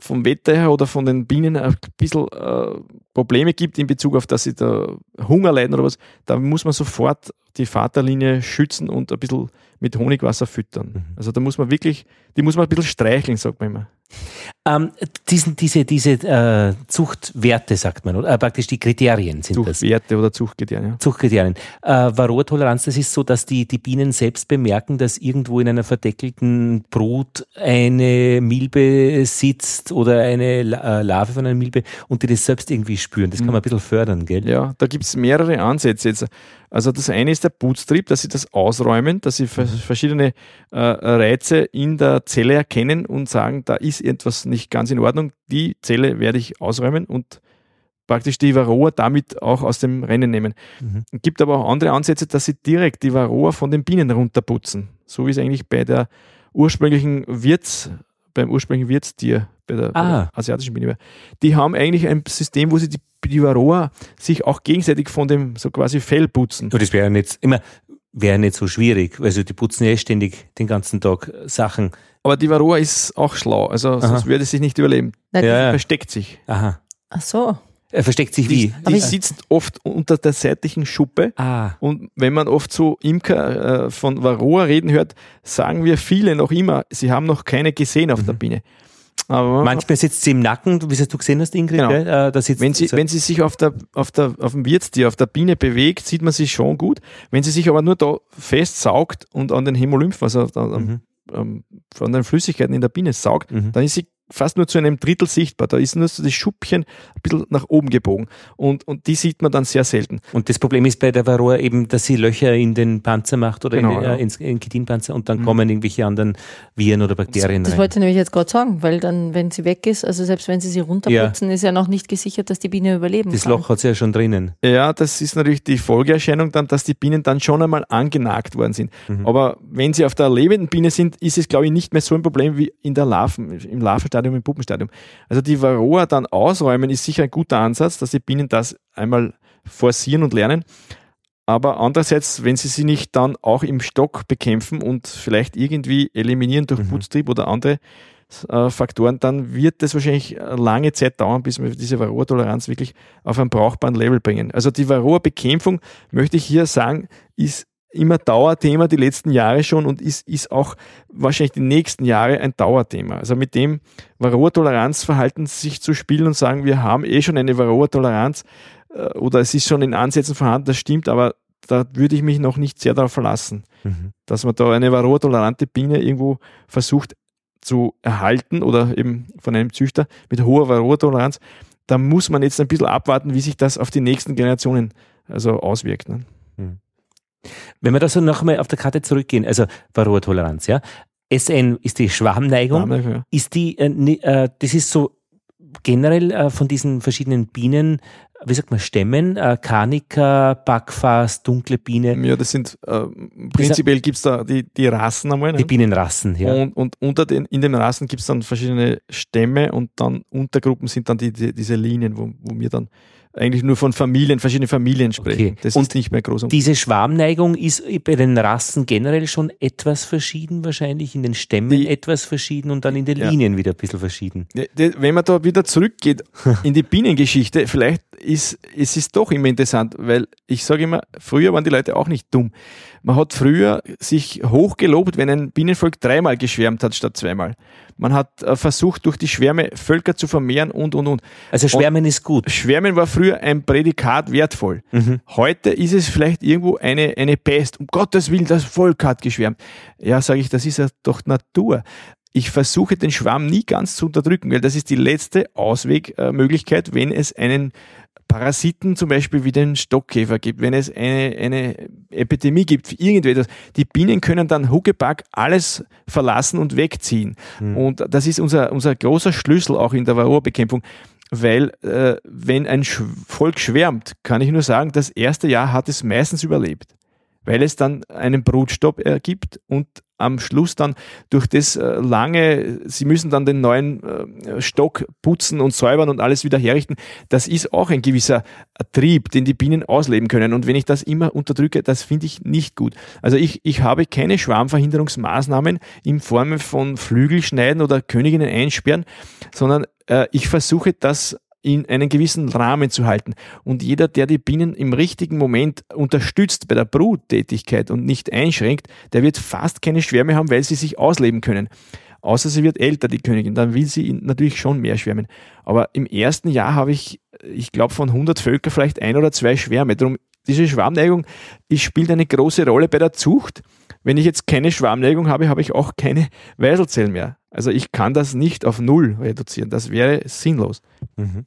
vom Wetter her oder von den Bienen ein bisschen äh, Probleme gibt in Bezug auf, dass sie da Hunger leiden oder was, da muss man sofort die Vaterlinie schützen und ein bisschen mit Honigwasser füttern. Mhm. Also da muss man wirklich, die muss man ein bisschen streicheln, sagt man immer. Ähm, diesen, diese diese äh, Zuchtwerte, sagt man, oder äh, praktisch die Kriterien sind Zuchtwerte das. Zuchtwerte oder Zuchtkriterien. Ja. Zuchtkriterien. Äh, Varroa-Toleranz, das ist so, dass die, die Bienen selbst bemerken, dass irgendwo in einer verdeckelten Brut eine Milbe sitzt oder eine äh, Larve von einer Milbe und die das selbst irgendwie spüren. Das kann man ein bisschen fördern, gell? Ja, da gibt es mehrere Ansätze jetzt. Also das eine ist der Putztrieb, dass sie das ausräumen, dass sie mhm. verschiedene äh, Reize in der Zelle erkennen und sagen, da ist etwas nicht ganz in Ordnung. Die Zelle werde ich ausräumen und praktisch die Varroa damit auch aus dem Rennen nehmen. Mhm. Es gibt aber auch andere Ansätze, dass sie direkt die Varroa von den Bienen runterputzen. So wie es eigentlich bei der ursprünglichen Wirts, beim ursprünglichen Wirtstier, bei der, ah. bei der asiatischen Biene. Die haben eigentlich ein System, wo sie die die Varroa sich auch gegenseitig von dem so quasi Fell putzen. Das wäre nicht immer wäre nicht so schwierig. Also die putzen ja ständig den ganzen Tag Sachen. Aber die Varroa ist auch schlau, also Aha. sonst würde sie nicht überleben. Ja, ja. versteckt sich. Aha. Ach so. Er versteckt sich wie? Die, die sitzt oft unter der seitlichen Schuppe. Ah. Und wenn man oft so Imker äh, von Varroa reden hört, sagen wir viele noch immer, sie haben noch keine gesehen auf mhm. der Biene. Aber Manchmal sitzt sie im Nacken, wie du gesehen hast, Ingrid. Genau. Äh, da sitzt wenn, sie, wenn sie sich auf, der, auf, der, auf dem Wirtstier, auf der Biene bewegt, sieht man sie schon gut. Wenn sie sich aber nur da festsaugt und an den Hämolymph, also mhm. An, an den Flüssigkeiten in der Biene saugt, mhm. dann ist sie fast nur zu einem Drittel sichtbar. Da ist nur so das Schuppchen ein bisschen nach oben gebogen. Und, und die sieht man dann sehr selten. Und das Problem ist bei der Varroa eben, dass sie Löcher in den Panzer macht oder genau, in den, ja. äh, ins, in Chitinpanzer und dann mhm. kommen irgendwelche anderen Viren oder Bakterien das, das rein. Das wollte ich nämlich jetzt gerade sagen, weil dann, wenn sie weg ist, also selbst wenn sie sie runterputzen, ja. ist ja noch nicht gesichert, dass die Biene überleben das kann. Das Loch hat sie ja schon drinnen. Ja, das ist natürlich die Folgeerscheinung dann, dass die Bienen dann schon einmal angenagt worden sind. Mhm. Aber wenn sie auf der lebenden Biene sind, ist es, glaube ich, nicht mehr so ein Problem wie in der Larven, im Larvenstadium, im Puppenstadium. Also die Varroa dann ausräumen ist sicher ein guter Ansatz, dass die Bienen das einmal forcieren und lernen. Aber andererseits, wenn sie sie nicht dann auch im Stock bekämpfen und vielleicht irgendwie eliminieren durch mhm. Putztrieb oder andere äh, Faktoren, dann wird das wahrscheinlich lange Zeit dauern, bis wir diese Varroa-Toleranz wirklich auf ein brauchbaren Level bringen. Also die Varroa-Bekämpfung, möchte ich hier sagen, ist immer Dauerthema die letzten Jahre schon und ist, ist auch wahrscheinlich die nächsten Jahre ein Dauerthema. Also mit dem Varroa-Toleranzverhalten sich zu spielen und sagen, wir haben eh schon eine Varroa-Toleranz äh, oder es ist schon in Ansätzen vorhanden, das stimmt, aber da würde ich mich noch nicht sehr darauf verlassen, mhm. dass man da eine Varroa-tolerante Biene irgendwo versucht zu erhalten oder eben von einem Züchter mit hoher Varroa-Toleranz. Da muss man jetzt ein bisschen abwarten, wie sich das auf die nächsten Generationen also auswirkt. Ne? Wenn wir da so nochmal auf der Karte zurückgehen, also Varroa-Toleranz, ja. SN ist die Schwarmneigung. Schwarmneigung ja. Ist die, äh, äh, das ist so generell äh, von diesen verschiedenen Bienen, wie sagt man, Stämmen, äh, Karnika, Backfass, dunkle Biene. Ja, das sind, äh, prinzipiell gibt es da die, die Rassen einmal. Ne? Die Bienenrassen, ja. Und, und unter den, in den Rassen gibt es dann verschiedene Stämme und dann Untergruppen sind dann die, die diese Linien, wo, wo wir dann eigentlich nur von Familien, verschiedenen Familien sprechen. Okay. Das und ist nicht mehr groß. Diese Schwarmneigung ist bei den Rassen generell schon etwas verschieden, wahrscheinlich in den Stämmen die, etwas verschieden und dann in den Linien wieder ein bisschen verschieden. Wenn man da wieder zurückgeht in die Bienengeschichte, vielleicht ist es ist doch immer interessant, weil ich sage immer, früher waren die Leute auch nicht dumm. Man hat früher sich hochgelobt, wenn ein Bienenvolk dreimal geschwärmt hat statt zweimal. Man hat äh, versucht, durch die Schwärme Völker zu vermehren und, und, und. Also Schwärmen und ist gut. Schwärmen war früher ein Prädikat wertvoll. Mhm. Heute ist es vielleicht irgendwo eine, eine Pest. Um Gottes Willen, das Volk hat geschwärmt. Ja, sage ich, das ist ja doch Natur ich versuche den Schwarm nie ganz zu unterdrücken, weil das ist die letzte Auswegmöglichkeit, wenn es einen Parasiten zum Beispiel wie den Stockkäfer gibt, wenn es eine, eine Epidemie gibt, irgendetwas, die Bienen können dann Huckepack alles verlassen und wegziehen. Mhm. Und das ist unser, unser großer Schlüssel auch in der Varroa-Bekämpfung weil äh, wenn ein Volk schwärmt, kann ich nur sagen, das erste Jahr hat es meistens überlebt weil es dann einen Brutstopp ergibt und am Schluss dann durch das äh, lange, sie müssen dann den neuen äh, Stock putzen und säubern und alles wieder herrichten, das ist auch ein gewisser Trieb, den die Bienen ausleben können. Und wenn ich das immer unterdrücke, das finde ich nicht gut. Also ich, ich habe keine Schwarmverhinderungsmaßnahmen in Form von Flügelschneiden oder Königinnen einsperren, sondern äh, ich versuche das in einen gewissen Rahmen zu halten. Und jeder, der die Bienen im richtigen Moment unterstützt bei der Bruttätigkeit und nicht einschränkt, der wird fast keine Schwärme haben, weil sie sich ausleben können. Außer sie wird älter, die Königin, dann will sie natürlich schon mehr schwärmen. Aber im ersten Jahr habe ich, ich glaube, von 100 Völker vielleicht ein oder zwei Schwärme. Darum, diese Schwarmneigung spielt eine große Rolle bei der Zucht. Wenn ich jetzt keine Schwarmneigung habe, habe ich auch keine Weiselzellen mehr. Also ich kann das nicht auf Null reduzieren. Das wäre sinnlos. Mhm.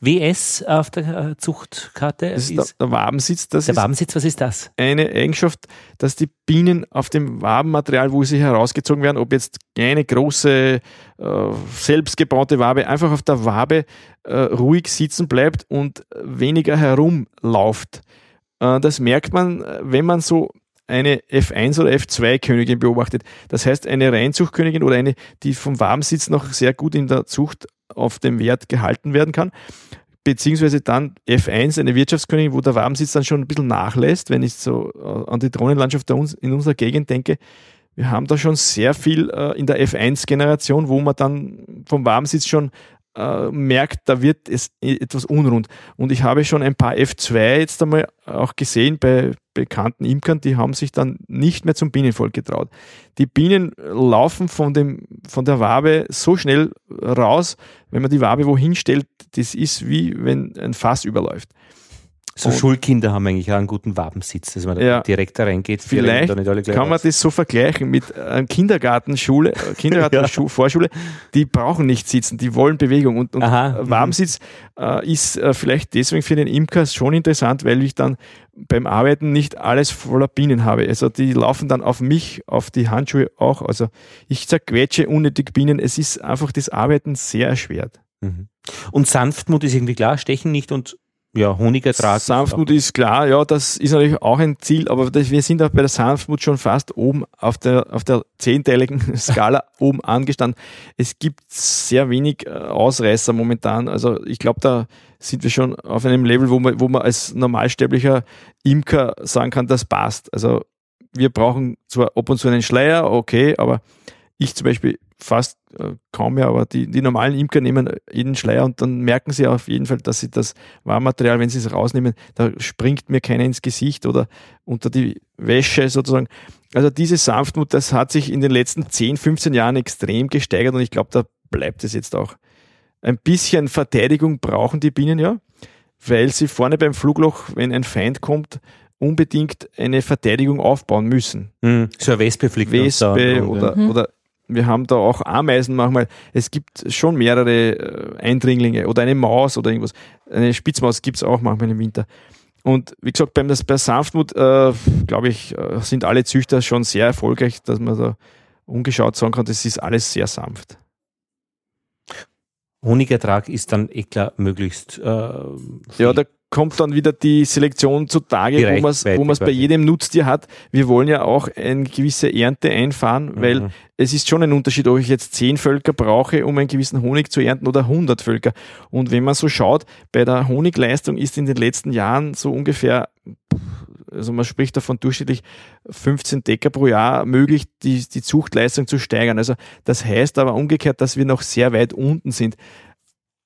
WS auf der äh, Zuchtkarte das ist, ist der, Wabensitz. Das der Wabensitz, was ist das? Eine Eigenschaft, dass die Bienen auf dem Wabenmaterial, wo sie herausgezogen werden, ob jetzt kleine, große, äh, selbstgebaute Wabe, einfach auf der Wabe äh, ruhig sitzen bleibt und weniger herumlauft. Äh, das merkt man, wenn man so eine F1 oder F2 Königin beobachtet. Das heißt, eine Reinzuchtkönigin oder eine, die vom Wabensitz noch sehr gut in der Zucht auf dem Wert gehalten werden kann. Beziehungsweise dann F1, eine Wirtschaftskönigin, wo der Wabensitz dann schon ein bisschen nachlässt, wenn ich so äh, an die Drohnenlandschaft in unserer Gegend denke. Wir haben da schon sehr viel äh, in der F1-Generation, wo man dann vom Wabensitz schon äh, merkt, da wird es etwas unrund. Und ich habe schon ein paar F2 jetzt einmal auch gesehen bei bekannten Imkern, die haben sich dann nicht mehr zum Bienenvolk getraut. Die Bienen laufen von, dem, von der Wabe so schnell raus, wenn man die Wabe wohin stellt, das ist wie wenn ein Fass überläuft. So Schulkinder haben eigentlich auch einen guten Wabensitz, dass man da ja, direkt da reingeht. Vielleicht kann man das so vergleichen mit einem Kindergartenschule, äh, Kindergarten-Vorschule, die brauchen nicht sitzen, die wollen Bewegung. Und, und Aha, mhm. Wabensitz äh, ist äh, vielleicht deswegen für den Imker schon interessant, weil ich dann beim Arbeiten nicht alles voller Bienen habe. Also die laufen dann auf mich, auf die Handschuhe auch. Also ich zerquetsche unnötig Bienen. Es ist einfach das Arbeiten sehr erschwert. Mhm. Und Sanftmut ist irgendwie klar, stechen nicht und ja, Honigertrag. Sanftmut ist klar, ja, das ist natürlich auch ein Ziel, aber das, wir sind auch bei der Sanftmut schon fast oben auf der, auf der zehnteiligen Skala oben angestanden. Es gibt sehr wenig äh, Ausreißer momentan. Also ich glaube, da sind wir schon auf einem Level, wo man, wo man als normalsterblicher Imker sagen kann, das passt. Also wir brauchen zwar ab und zu einen Schleier, okay, aber ich zum Beispiel fast äh, kaum mehr, aber die, die normalen Imker nehmen jeden Schleier und dann merken sie auf jeden Fall, dass sie das Warmmaterial, wenn sie es rausnehmen, da springt mir keiner ins Gesicht oder unter die Wäsche sozusagen. Also diese Sanftmut, das hat sich in den letzten 10, 15 Jahren extrem gesteigert und ich glaube, da bleibt es jetzt auch. Ein bisschen Verteidigung brauchen die Bienen ja, weil sie vorne beim Flugloch, wenn ein Feind kommt, unbedingt eine Verteidigung aufbauen müssen. Mhm. So eine Wespe fliegt Wespe oder, mhm. oder wir haben da auch Ameisen manchmal. Es gibt schon mehrere äh, Eindringlinge oder eine Maus oder irgendwas. Eine Spitzmaus gibt es auch manchmal im Winter. Und wie gesagt, beim, das, bei Sanftmut, äh, glaube ich, äh, sind alle Züchter schon sehr erfolgreich, dass man da ungeschaut sagen kann, das ist alles sehr sanft. Honigertrag ist dann eh klar möglichst. Äh, ja, da kommt dann wieder die Selektion zutage, wo man es bei jedem Nutztier hat. Wir wollen ja auch eine gewisse Ernte einfahren, mhm. weil es ist schon ein Unterschied, ob ich jetzt zehn Völker brauche, um einen gewissen Honig zu ernten oder 100 Völker. Und wenn man so schaut, bei der Honigleistung ist in den letzten Jahren so ungefähr also man spricht davon durchschnittlich 15 Decker pro Jahr möglich, die, die Zuchtleistung zu steigern. Also das heißt aber umgekehrt, dass wir noch sehr weit unten sind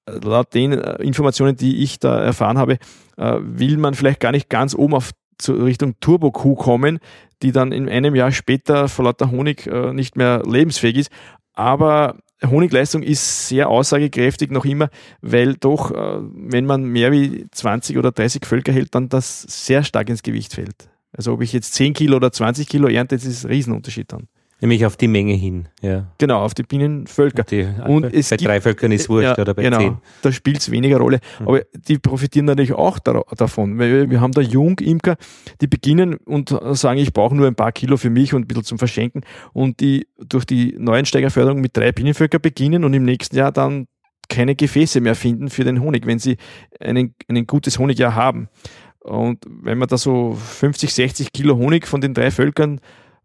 laut den äh, Informationen, die ich da erfahren habe, äh, will man vielleicht gar nicht ganz oben auf Richtung Turbo-Kuh kommen, die dann in einem Jahr später vor lauter Honig äh, nicht mehr lebensfähig ist. Aber Honigleistung ist sehr aussagekräftig noch immer, weil doch, wenn man mehr wie 20 oder 30 Völker hält, dann das sehr stark ins Gewicht fällt. Also ob ich jetzt 10 Kilo oder 20 Kilo ernte, das ist ein Riesenunterschied dann. Nämlich auf die Menge hin, ja. Genau, auf die Bienenvölker. Die, und es bei gibt, drei Völkern ist wurscht ja, oder bei genau, zehn. Da spielt es weniger Rolle. Mhm. Aber die profitieren natürlich auch da, davon. Weil wir haben da Jungimker, die beginnen und sagen, ich brauche nur ein paar Kilo für mich und ein bisschen zum Verschenken. Und die durch die Neuensteigerförderung mit drei Bienenvölker beginnen und im nächsten Jahr dann keine Gefäße mehr finden für den Honig, wenn sie einen, ein gutes Honigjahr haben. Und wenn man da so 50, 60 Kilo Honig von den drei Völkern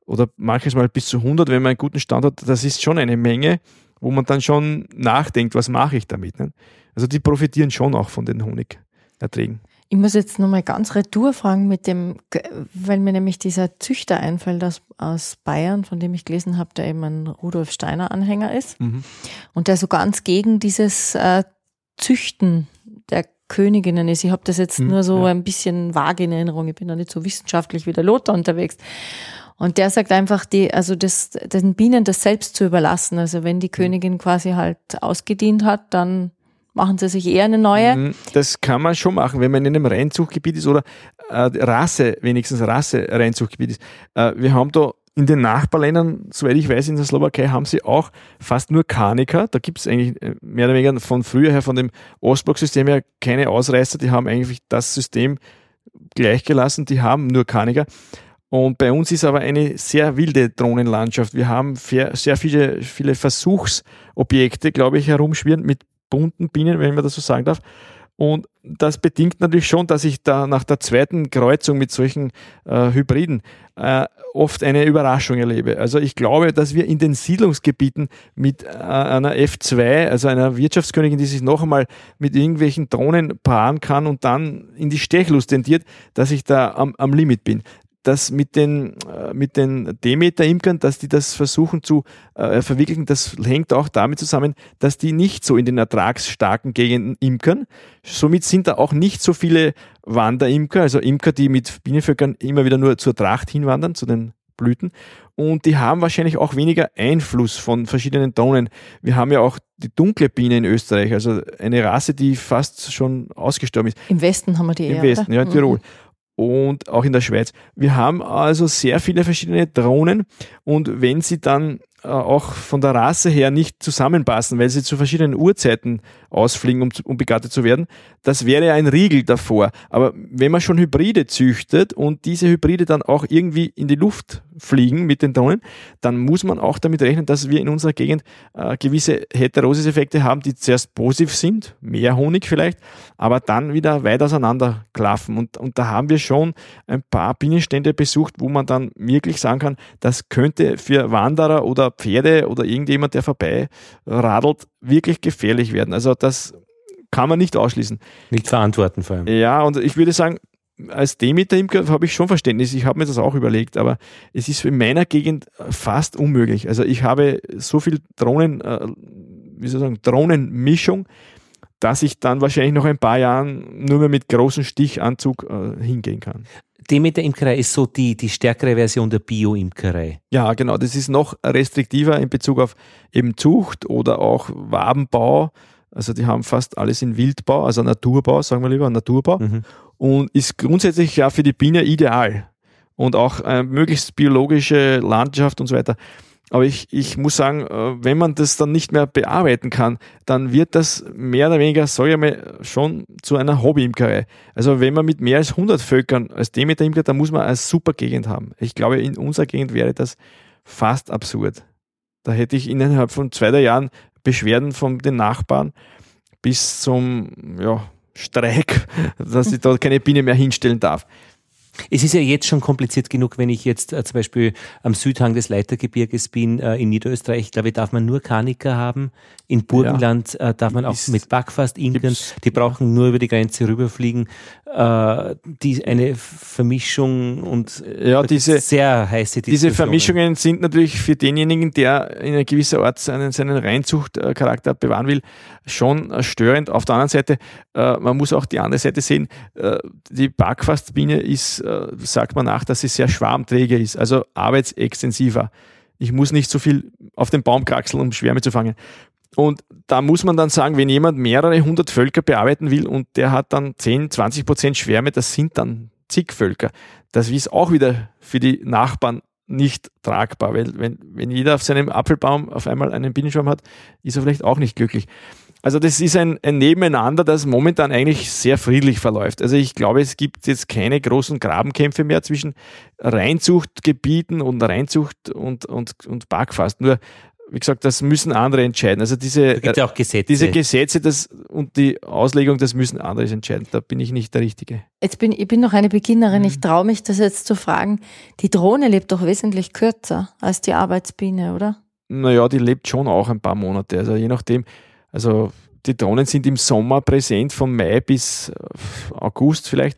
oder manches Mal bis zu 100, wenn man einen guten Stand hat, das ist schon eine Menge, wo man dann schon nachdenkt, was mache ich damit. Ne? Also die profitieren schon auch von den Honigerträgen. Ich muss jetzt nochmal ganz retour fragen mit dem, weil mir nämlich dieser Züchter einfällt aus, aus Bayern, von dem ich gelesen habe, der eben ein Rudolf Steiner Anhänger ist mhm. und der so ganz gegen dieses äh, Züchten der Königinnen ist. Ich habe das jetzt mhm, nur so ja. ein bisschen vage in Erinnerung. Ich bin da nicht so wissenschaftlich wie der Lothar unterwegs. Und der sagt einfach, die, also das, den Bienen das selbst zu überlassen. Also wenn die mhm. Königin quasi halt ausgedient hat, dann machen sie sich eher eine neue. Mhm. Das kann man schon machen, wenn man in einem Reinzuchtgebiet ist oder äh, Rasse, wenigstens Rasse-Reinzuchtgebiet ist. Äh, wir haben da in den Nachbarländern, soweit ich weiß, in der Slowakei haben sie auch fast nur Karniker. Da gibt es eigentlich äh, mehr oder weniger von früher her, von dem Ostblock-System her, keine Ausreißer. Die haben eigentlich das System gleichgelassen. Die haben nur Karniker. Und bei uns ist aber eine sehr wilde Drohnenlandschaft. Wir haben sehr viele, viele Versuchsobjekte, glaube ich, herumschwirren mit bunten Bienen, wenn man das so sagen darf. Und das bedingt natürlich schon, dass ich da nach der zweiten Kreuzung mit solchen äh, Hybriden äh, oft eine Überraschung erlebe. Also ich glaube, dass wir in den Siedlungsgebieten mit äh, einer F2, also einer Wirtschaftskönigin, die sich noch einmal mit irgendwelchen Drohnen paaren kann und dann in die Stechlust tendiert, dass ich da am, am Limit bin das mit den, äh, mit den Demeter-Imkern, dass die das versuchen zu äh, verwirklichen, das hängt auch damit zusammen, dass die nicht so in den ertragsstarken Gegenden imkern. Somit sind da auch nicht so viele Wanderimker, also Imker, die mit Bienenvölkern immer wieder nur zur Tracht hinwandern, zu den Blüten. Und die haben wahrscheinlich auch weniger Einfluss von verschiedenen Drohnen. Wir haben ja auch die dunkle Biene in Österreich, also eine Rasse, die fast schon ausgestorben ist. Im Westen haben wir die Im eher, Westen, oder? ja, in Tirol. Mhm und auch in der Schweiz. Wir haben also sehr viele verschiedene Drohnen und wenn sie dann äh, auch von der Rasse her nicht zusammenpassen, weil sie zu verschiedenen Uhrzeiten ausfliegen, um, um begattet zu werden. Das wäre ein Riegel davor. Aber wenn man schon Hybride züchtet und diese Hybride dann auch irgendwie in die Luft fliegen mit den Drohnen, dann muss man auch damit rechnen, dass wir in unserer Gegend äh, gewisse Heterosis-Effekte haben, die zuerst positiv sind, mehr Honig vielleicht, aber dann wieder weit auseinander klaffen. Und, und da haben wir schon ein paar Bienenstände besucht, wo man dann wirklich sagen kann, das könnte für Wanderer oder Pferde oder irgendjemand, der vorbei radelt, wirklich gefährlich werden. Also das kann man nicht ausschließen. Nicht verantworten vor allem. Ja, und ich würde sagen, als Demeter-Imker habe ich schon Verständnis. Ich habe mir das auch überlegt, aber es ist in meiner Gegend fast unmöglich. Also ich habe so viel Drohnen, äh, wie soll ich sagen, Drohnenmischung, dass ich dann wahrscheinlich noch ein paar Jahren nur mehr mit großem Stichanzug äh, hingehen kann. Demeter-Imkerei ist so die, die stärkere Version der Bio-Imkerei. Ja, genau. Das ist noch restriktiver in Bezug auf eben Zucht oder auch Wabenbau. Also die haben fast alles in Wildbau, also Naturbau, sagen wir lieber, Naturbau. Mhm. Und ist grundsätzlich ja für die Biene ideal. Und auch äh, möglichst biologische Landschaft und so weiter. Aber ich, ich muss sagen, äh, wenn man das dann nicht mehr bearbeiten kann, dann wird das mehr oder weniger, sage ich mal, schon zu einer Hobbyimkerei. Also wenn man mit mehr als 100 Völkern als Demeter-Imker, dann muss man eine super Gegend haben. Ich glaube, in unserer Gegend wäre das fast absurd. Da hätte ich innerhalb von zwei, drei Jahren Beschwerden von den Nachbarn bis zum ja, Streik, dass ich da keine Biene mehr hinstellen darf. Es ist ja jetzt schon kompliziert genug, wenn ich jetzt äh, zum Beispiel am Südhang des Leitergebirges bin, äh, in Niederösterreich, ich glaube, darf man nur Karniker haben. In Burgenland ja. äh, darf man auch ist, mit Backfast inkern. Die brauchen nur über die Grenze rüberfliegen. Äh, die, eine Vermischung und ja, diese, sehr heiße Diese Vermischungen sind natürlich für denjenigen, der in einer gewissen Art seinen, seinen Reinzuchtcharakter bewahren will, schon störend. Auf der anderen Seite, äh, man muss auch die andere Seite sehen, äh, die Backfastbiene ist äh, sagt man nach, dass sie sehr schwarmträger ist, also arbeitsextensiver. Ich muss nicht so viel auf den Baum kraxeln, um Schwärme zu fangen. Und da muss man dann sagen, wenn jemand mehrere hundert Völker bearbeiten will und der hat dann 10, 20 Prozent Schwärme, das sind dann zig Völker. Das ist auch wieder für die Nachbarn nicht tragbar, weil wenn, wenn jeder auf seinem Apfelbaum auf einmal einen Bienenschwarm hat, ist er vielleicht auch nicht glücklich. Also das ist ein, ein, Nebeneinander, das momentan eigentlich sehr friedlich verläuft. Also ich glaube, es gibt jetzt keine großen Grabenkämpfe mehr zwischen Reinzuchtgebieten und Reinzucht und, und, und Backfast. Nur, wie gesagt, das müssen andere entscheiden. Also diese, ja auch Gesetze. diese Gesetze das, und die Auslegung, das müssen andere entscheiden. Da bin ich nicht der Richtige. Jetzt bin ich bin noch eine Beginnerin. Mhm. Ich traue mich, das jetzt zu fragen. Die Drohne lebt doch wesentlich kürzer als die Arbeitsbiene, oder? Naja, die lebt schon auch ein paar Monate. Also je nachdem, also die Drohnen sind im Sommer präsent, von Mai bis äh, August vielleicht.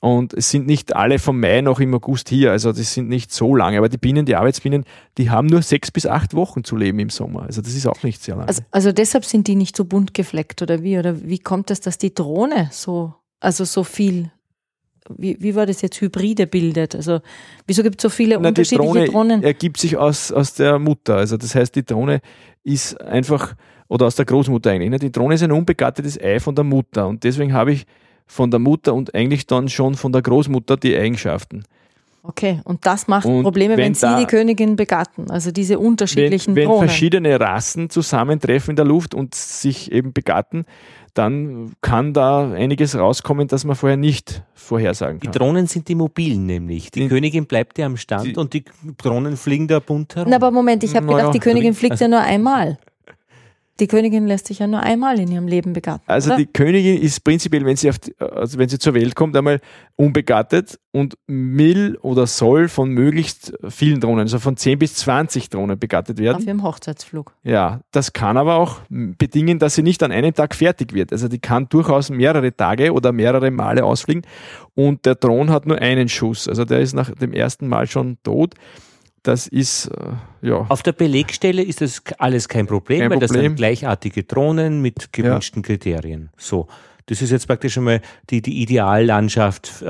Und es sind nicht alle vom Mai noch im August hier, also das sind nicht so lange. Aber die Bienen, die Arbeitsbienen, die haben nur sechs bis acht Wochen zu leben im Sommer. Also das ist auch nicht sehr lange. Also, also deshalb sind die nicht so bunt gefleckt oder wie? Oder wie kommt es, dass die Drohne so, also so viel wie, wie war das jetzt, Hybride bildet? Also wieso gibt es so viele Na, unterschiedliche die Drohne Drohnen? ergibt sich aus, aus der Mutter. Also das heißt, die Drohne ist einfach, oder aus der Großmutter eigentlich. Ne? Die Drohne ist ein unbegattetes Ei von der Mutter und deswegen habe ich von der Mutter und eigentlich dann schon von der Großmutter die Eigenschaften. Okay, und das macht Und Probleme, wenn, wenn Sie da- die Königin begatten, also diese unterschiedlichen wenn, wenn Drohnen. verschiedene Rassen zusammentreffen in der Luft und sich eben begatten, dann kann da einiges rauskommen, das man vorher nicht vorhersagen Die kann. Drohnen sind die mobilen nämlich. Die Die- Königin bleibt ja am Stand die- und die Drohnen fliegen da bunt herum. Na, aber Moment, ich habe Na gedacht, ja, die Königin fliegt- fliegt ja nur einmal. Die Königin lässt sich ja nur einmal in ihrem Leben begatten. Also oder? die Königin ist prinzipiell, wenn sie, auf die, also wenn sie zur Welt kommt, einmal unbegattet und will oder soll von möglichst vielen Drohnen, also von 10 bis 20 Drohnen begattet auf werden. ihrem Hochzeitsflug. Ja, das kann aber auch bedingen, dass sie nicht an einem Tag fertig wird. Also die kann durchaus mehrere Tage oder mehrere Male ausfliegen und der Drohne hat nur einen Schuss. Also der ist nach dem ersten Mal schon tot. Das ist, äh, ja. Auf der Belegstelle ist das alles kein Problem, Kein weil das Problem. sind gleichartige Drohnen mit gewünschten Kriterien. So. Das ist jetzt praktisch einmal die, die Ideallandschaft, äh,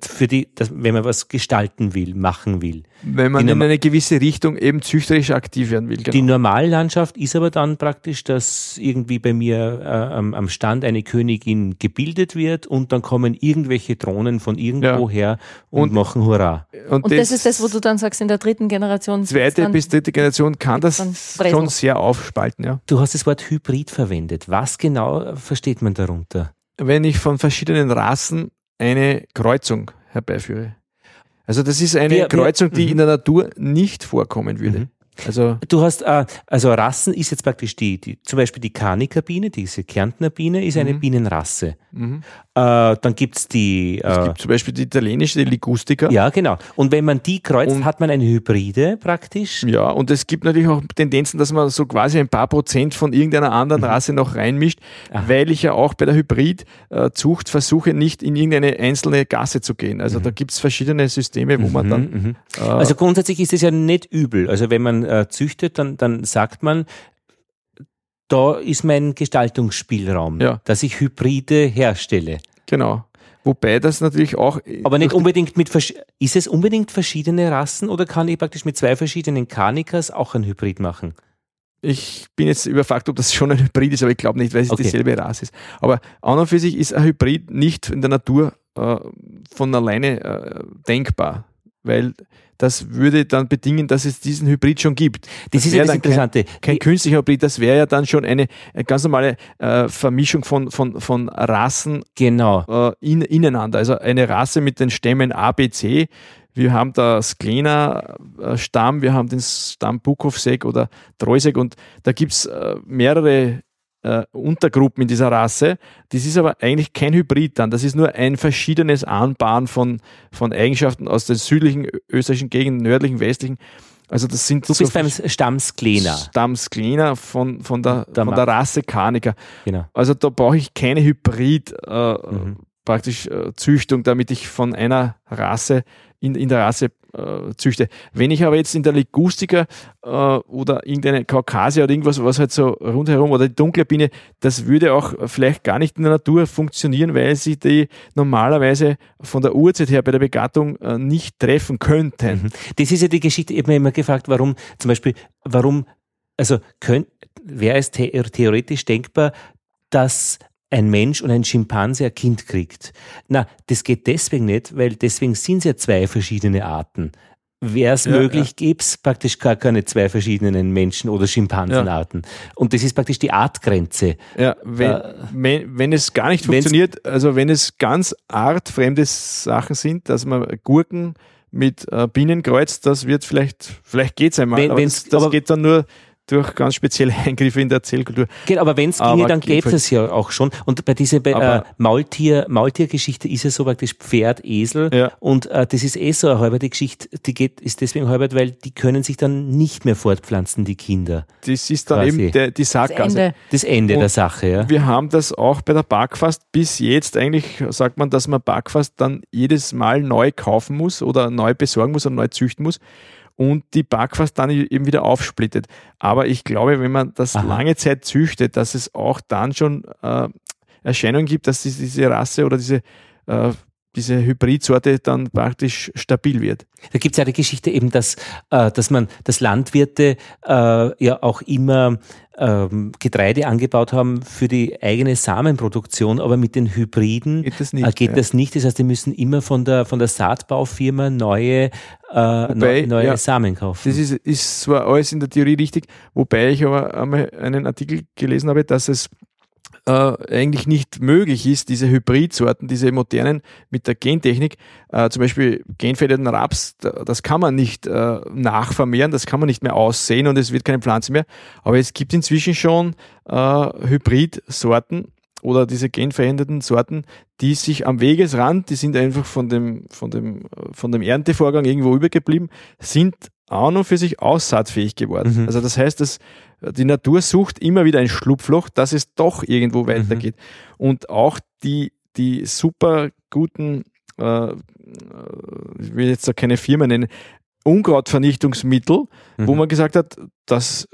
für die, dass, wenn man was gestalten will, machen will. Wenn man die in eine gewisse Richtung eben züchterisch aktiv werden will. Die Genau. Normallandschaft ist aber dann praktisch, dass irgendwie bei mir äh, am, am Stand eine Königin gebildet wird und dann kommen irgendwelche Drohnen von irgendwo Ja. her und, Und- machen Hurra. Und das, ist das, wo du dann sagst, in der dritten Generation. zweite bis dritte Generation kann das schon sehr aufspalten, ja. Du hast das Wort Hybrid verwendet. Was genau versteht man darunter? Wenn ich von verschiedenen Rassen eine Kreuzung herbeiführe. Also das ist eine Wir- wir- Kreuzung, die mhm. in der Natur nicht vorkommen würde. Mhm. Also Du hast, äh, also Rassen ist jetzt praktisch die, die zum Beispiel die Karnikerbiene, diese Kärntner Biene, ist eine Mhm. Bienenrasse. mhm. Äh, dann gibt's die, es äh, gibt zum Beispiel die italienische, die Ligustica. ja genau. Und wenn man die kreuzt, Und- hat man eine Hybride praktisch. Ja, und es gibt natürlich auch Tendenzen, dass man so quasi ein paar Prozent von irgendeiner anderen Rasse noch reinmischt, Mhm. Aha. weil ich ja auch bei der Hybrid-Zucht versuche, nicht in irgendeine einzelne Gasse zu gehen. Also da gibt es verschiedene Systeme, wo man Mhm, dann. mhm. Äh, Also grundsätzlich ist es ja nicht übel. Also wenn man äh, züchtet, dann, dann sagt man, da ist mein Gestaltungsspielraum, Ja. dass ich Hybride herstelle. genau. Wobei das natürlich auch. Aber nicht unbedingt mit, ist es unbedingt verschiedene Rassen oder kann ich praktisch mit zwei verschiedenen Karnikas auch ein Hybrid machen? Ich bin jetzt überfragt, ob das schon ein Hybrid ist, aber ich glaube nicht, weil es Okay. dieselbe Rasse ist. Aber an und für sich ist ein Hybrid nicht in der Natur äh, von alleine äh, denkbar, weil das würde dann bedingen, dass es diesen Hybrid schon gibt. Das, ist ja das dann kein- Interessante. Kein künstlicher Hybrid, das wäre ja dann schon eine, eine ganz normale äh, Vermischung von, von, von Rassen genau. äh, in, ineinander. Also eine Rasse mit den Stämmen A, B, C. Wir haben da Sklena-Stamm, wir haben den Stamm Bukovsek oder Treusek und da gibt es äh, mehrere äh, Untergruppen in dieser Rasse. Das ist aber eigentlich kein Hybrid dann. Das ist nur ein verschiedenes Anbahnen von, von Eigenschaften aus den südlichen österreichischen Gegenden, nördlichen, westlichen. Also das sind Du bist beim Stamm Sklena. Stamm Sklena von, von, der, Der von der Rasse Karniker. Genau. Also da brauche ich keine Hybrid äh, Mhm. praktisch äh, Züchtung, damit ich von einer Rasse in, in der Rasse äh, züchte. Wenn ich aber jetzt in der Ligustica äh, oder irgendeine Kaukasia oder irgendwas, was halt so rundherum oder die dunkle Biene, das würde auch vielleicht gar nicht in der Natur funktionieren, weil sie die normalerweise von der Uhrzeit her bei der Begattung äh, nicht treffen könnten. Mhm. Das ist ja die Geschichte, ich habe mir immer gefragt, warum zum Beispiel, warum, also wäre es the theoretisch denkbar, dass ein Mensch und ein Schimpanse ein Kind kriegt. Na, das geht deswegen nicht, weil deswegen sind es ja zwei verschiedene Arten. Wäre es Ja, möglich, gäbe es praktisch gar keine zwei verschiedenen Menschen- oder Schimpansenarten. Und das ist praktisch die Artgrenze. Ja, wenn, Äh, wenn, wenn es gar nicht funktioniert, also wenn es ganz artfremde Sachen sind, dass man Gurken mit äh, Bienen kreuzt, das wird vielleicht, vielleicht geht es einmal, Wenn- aber das, das aber- geht dann nur durch ganz spezielle Eingriffe in der Zellkultur. Geht, aber wenn es ginge, dann gäbe es ja auch schon. Und bei dieser äh, Maultier, Maultiergeschichte ist ja so praktisch Pferd, Esel. Ja. Und äh, das ist eh so eine halbe Geschichte, die geht, ist deswegen halbert, weil die können sich dann nicht mehr fortpflanzen, die Kinder. Das ist dann Quasi. eben der, die Das Sackgasse. Ende. Das Ende der Sache, ja. Wir haben das auch bei der Backfast bis jetzt eigentlich, sagt man, dass man Backfast dann jedes Mal neu kaufen muss oder neu besorgen muss und neu züchten muss und die Backfast dann eben wieder aufsplittet. Aber ich glaube, wenn man das Aha. lange Zeit züchtet, dass es auch dann schon äh, Erscheinungen gibt, dass diese, Rasse oder diese äh, diese Hybridsorte dann praktisch stabil wird. Da gibt es ja eine Geschichte eben, dass, äh, dass man, dass Landwirte äh, ja auch immer ähm, Getreide angebaut haben für die eigene Samenproduktion, aber mit den Hybriden geht das nicht. Äh, geht ja. das, nicht. Das heißt, die müssen immer von der, von der Saatbaufirma neue, äh, wobei, neue ja, Samen kaufen. Das ist, ist zwar alles in der Theorie richtig, wobei ich aber einmal einen Artikel gelesen habe, dass es äh, eigentlich nicht möglich ist, diese Hybridsorten, diese modernen mit der Gentechnik, äh, zum Beispiel genveräderten Raps, das kann man nicht äh, nachvermehren, das kann man nicht mehr aussehen und es wird keine Pflanze mehr. Aber es gibt inzwischen schon äh, Hybridsorten oder diese genveränderten Sorten, die sich am Wegesrand, die sind einfach von dem, von dem, von dem Erntevorgang irgendwo übergeblieben, sind auch noch für sich aussaatfähig geworden. Mhm. Also das heißt, dass die Natur sucht immer wieder ein Schlupfloch, dass es doch irgendwo mhm. weitergeht. Mhm. Und auch die, die super guten, äh, ich will jetzt da keine Firma nennen, Unkrautvernichtungsmittel, mhm. wo man gesagt hat, dass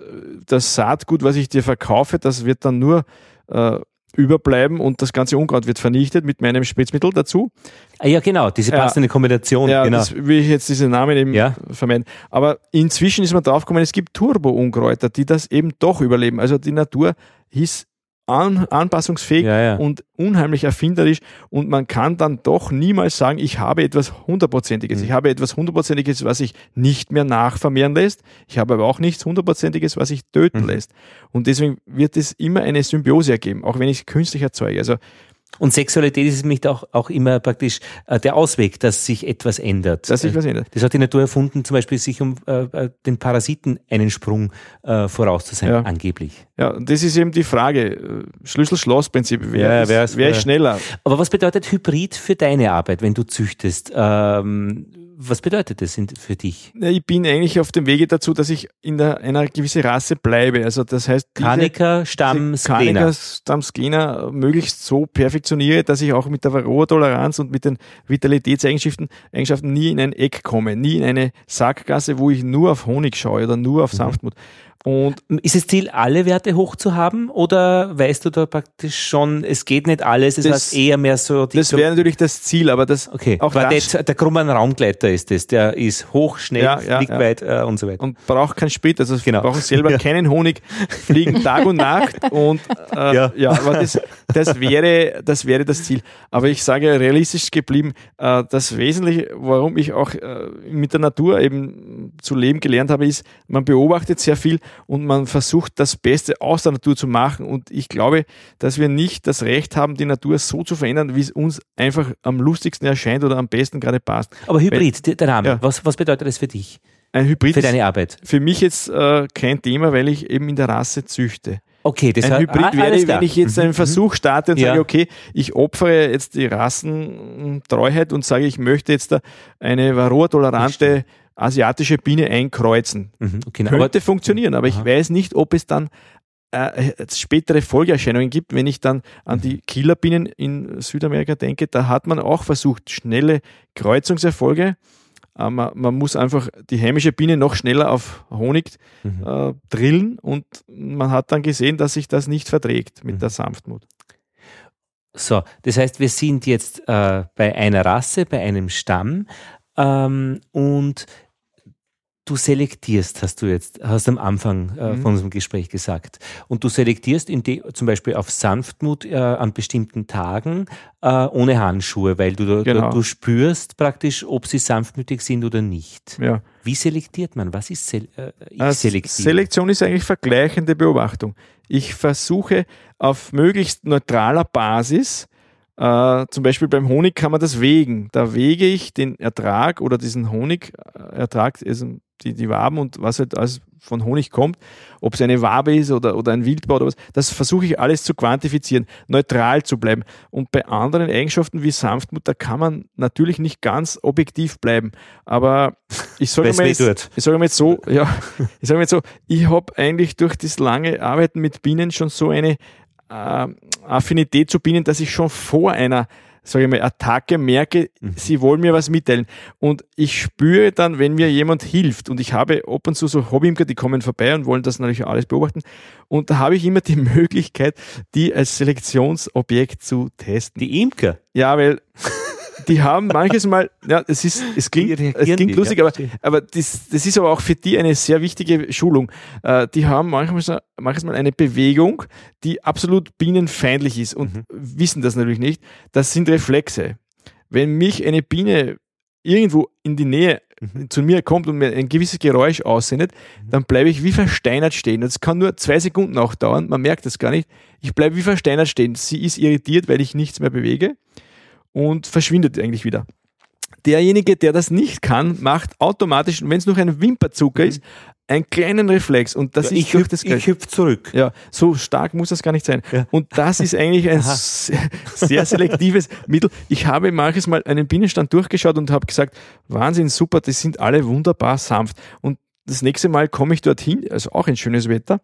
das Saatgut, was ich dir verkaufe, das wird dann nur äh, überbleiben und das ganze Unkraut wird vernichtet mit meinem Spritzmittel dazu. Ah, ja, genau, diese passende ja, Kombination. Ja, genau. das will ich jetzt diese Namen eben ja. vermeiden. Aber inzwischen ist man draufgekommen, es gibt Turbo-Unkräuter, die das eben doch überleben. Also die Natur hieß an, anpassungsfähig ja, ja. und unheimlich erfinderisch und man kann dann doch niemals sagen, ich habe etwas Hundertprozentiges. Mhm. Ich habe etwas Hundertprozentiges, was sich nicht mehr nachvermehren lässt. Ich habe aber auch nichts Hundertprozentiges, was sich töten mhm. lässt. Und deswegen wird es immer eine Symbiose ergeben, auch wenn ich es künstlich erzeuge. Also und Sexualität ist nämlich auch, auch immer praktisch äh, der Ausweg, dass sich etwas ändert. Dass sich was ändert. Das hat die Natur erfunden, zum Beispiel sich um äh, äh den Parasiten einen Sprung äh, voraus zu sein, ja. angeblich. Ja, und das ist eben die Frage. Äh, Schlüssel-Schloss-Prinzip. Wer, ja, wer ist, wer ist schneller? Aber was bedeutet Hybrid für deine Arbeit, wenn du züchtest? Ähm, was bedeutet das für dich? Ich bin eigentlich auf dem Wege dazu, dass ich in der, einer gewissen Rasse bleibe. Also das heißt, Kanika, Stamm, Skena. Stamm, Skena möglichst so perfektioniere, dass ich auch mit der Varroa-Toleranz und mit den Vitalitätseigenschaften Eigenschaften nie in ein Eck komme, nie in eine Sackgasse, wo ich nur auf Honig schaue oder nur auf mhm. Und ist es Ziel, alle Werte hoch zu haben oder weißt du da praktisch schon, es geht nicht alles, es das, eher mehr so... Das wäre natürlich das Ziel, aber das... Okay, auch aber das, der Grumman Raumgleiter ist das, der ist hoch, schnell, ja, ja, fliegt ja. weit äh, und so weiter. Und braucht keinen Sprit, also genau. brauchen selber keinen Honig, fliegen Tag und Nacht und äh, ja. ja, aber das, das, wäre, das wäre das Ziel. Aber ich sage realistisch geblieben, äh, das Wesentliche, warum ich auch äh, mit der Natur eben zu leben gelernt habe, ist, man beobachtet sehr viel und man versucht, das Beste aus der Natur zu machen. Und ich glaube, dass wir nicht das Recht haben, die Natur so zu verändern, wie es uns einfach am lustigsten erscheint oder am besten gerade passt. Aber Hybrid, weil, der Name, ja. was, was bedeutet das für dich? Ein Hybrid für deine Arbeit? Für mich jetzt äh, kein Thema, weil ich eben in der Rasse züchte. Okay, das ein Hybrid ah, wäre, wenn ich jetzt einen mhm. Versuch starte und ja. sage, okay, ich opfere jetzt die Rassentreuheit und sage, ich möchte jetzt eine varroa-tolerante asiatische Biene einkreuzen. Mhm, okay, Könnte aber, funktionieren, aber aha. ich weiß nicht, ob es dann äh, spätere Folgeerscheinungen gibt, wenn ich dann an die Killerbienen in Südamerika denke, da hat man auch versucht, schnelle Kreuzungserfolge. Äh, man, man, muss einfach die heimische Biene noch schneller auf Honig mhm. äh, drillen und man hat dann gesehen, dass sich das nicht verträgt mit mhm. der Sanftmut. So, das heißt, wir sind jetzt äh, bei einer Rasse, bei einem Stamm ähm, und Du selektierst, hast du jetzt, hast am Anfang äh, mhm. von unserem Gespräch gesagt. Und du selektierst in die, zum Beispiel auf Sanftmut äh, an bestimmten Tagen äh, ohne Handschuhe, weil du, genau. du, du, spürst praktisch, ob sie sanftmütig sind oder nicht. Ja. Wie selektiert man? Was ist Sel äh, Selektion ist eigentlich vergleichende Beobachtung. Ich versuche auf möglichst neutraler Basis Uh, zum Beispiel beim Honig kann man das wägen. Da wege ich den Ertrag oder diesen Honigertrag, also die, die Waben und was halt alles von Honig kommt, ob es eine Wabe ist oder, oder ein Wildbau oder was, das versuche ich alles zu quantifizieren, neutral zu bleiben. Und bei anderen Eigenschaften wie Sanftmut, da kann man natürlich nicht ganz objektiv bleiben. Aber ich sage mal, jetzt, ich sage mal jetzt so, ja, ich sage mal jetzt so, ich habe eigentlich durch das lange Arbeiten mit Bienen schon so eine äh, Affinität zu Bienen, dass ich schon vor einer sage ich mal, Attacke merke, mhm. sie wollen mir was mitteilen. Und ich spüre dann, wenn mir jemand hilft, und ich habe ab und zu so Hobbyimker, die kommen vorbei und wollen das natürlich alles beobachten. Und da habe ich immer die Möglichkeit, die als Selektionsobjekt zu testen. Die Imker? Ja, weil die haben manches Mal, ja, es ist, es klingt, es klingt lustig, aber, aber das, das ist aber auch für die eine sehr wichtige Schulung. Äh, die haben manchmal, manches Mal eine Bewegung, die absolut bienenfeindlich ist und mhm. wissen das natürlich nicht. Das sind Reflexe. Wenn mich eine Biene irgendwo in die Nähe mhm. zu mir kommt und mir ein gewisses Geräusch aussendet, mhm. dann bleibe ich wie versteinert stehen. Das kann nur zwei Sekunden auch dauern, man merkt das gar nicht. Ich bleibe wie versteinert stehen. Sie ist irritiert, weil ich nichts mehr bewege und verschwindet eigentlich wieder. Derjenige, der das nicht kann, macht automatisch, wenn es noch ein Wimperzucker mhm. ist, einen kleinen Reflex und das ja, ist ich hüpf, das ich hüpf zurück. Ja, so stark muss das gar nicht sein. Ja. Und das ist eigentlich ein sehr selektives Mittel. Ich habe manches Mal einen Bienenstand durchgeschaut und habe gesagt, Wahnsinn, super, die sind alle wunderbar sanft. Und das nächste Mal komme ich dorthin, also auch ein schönes Wetter,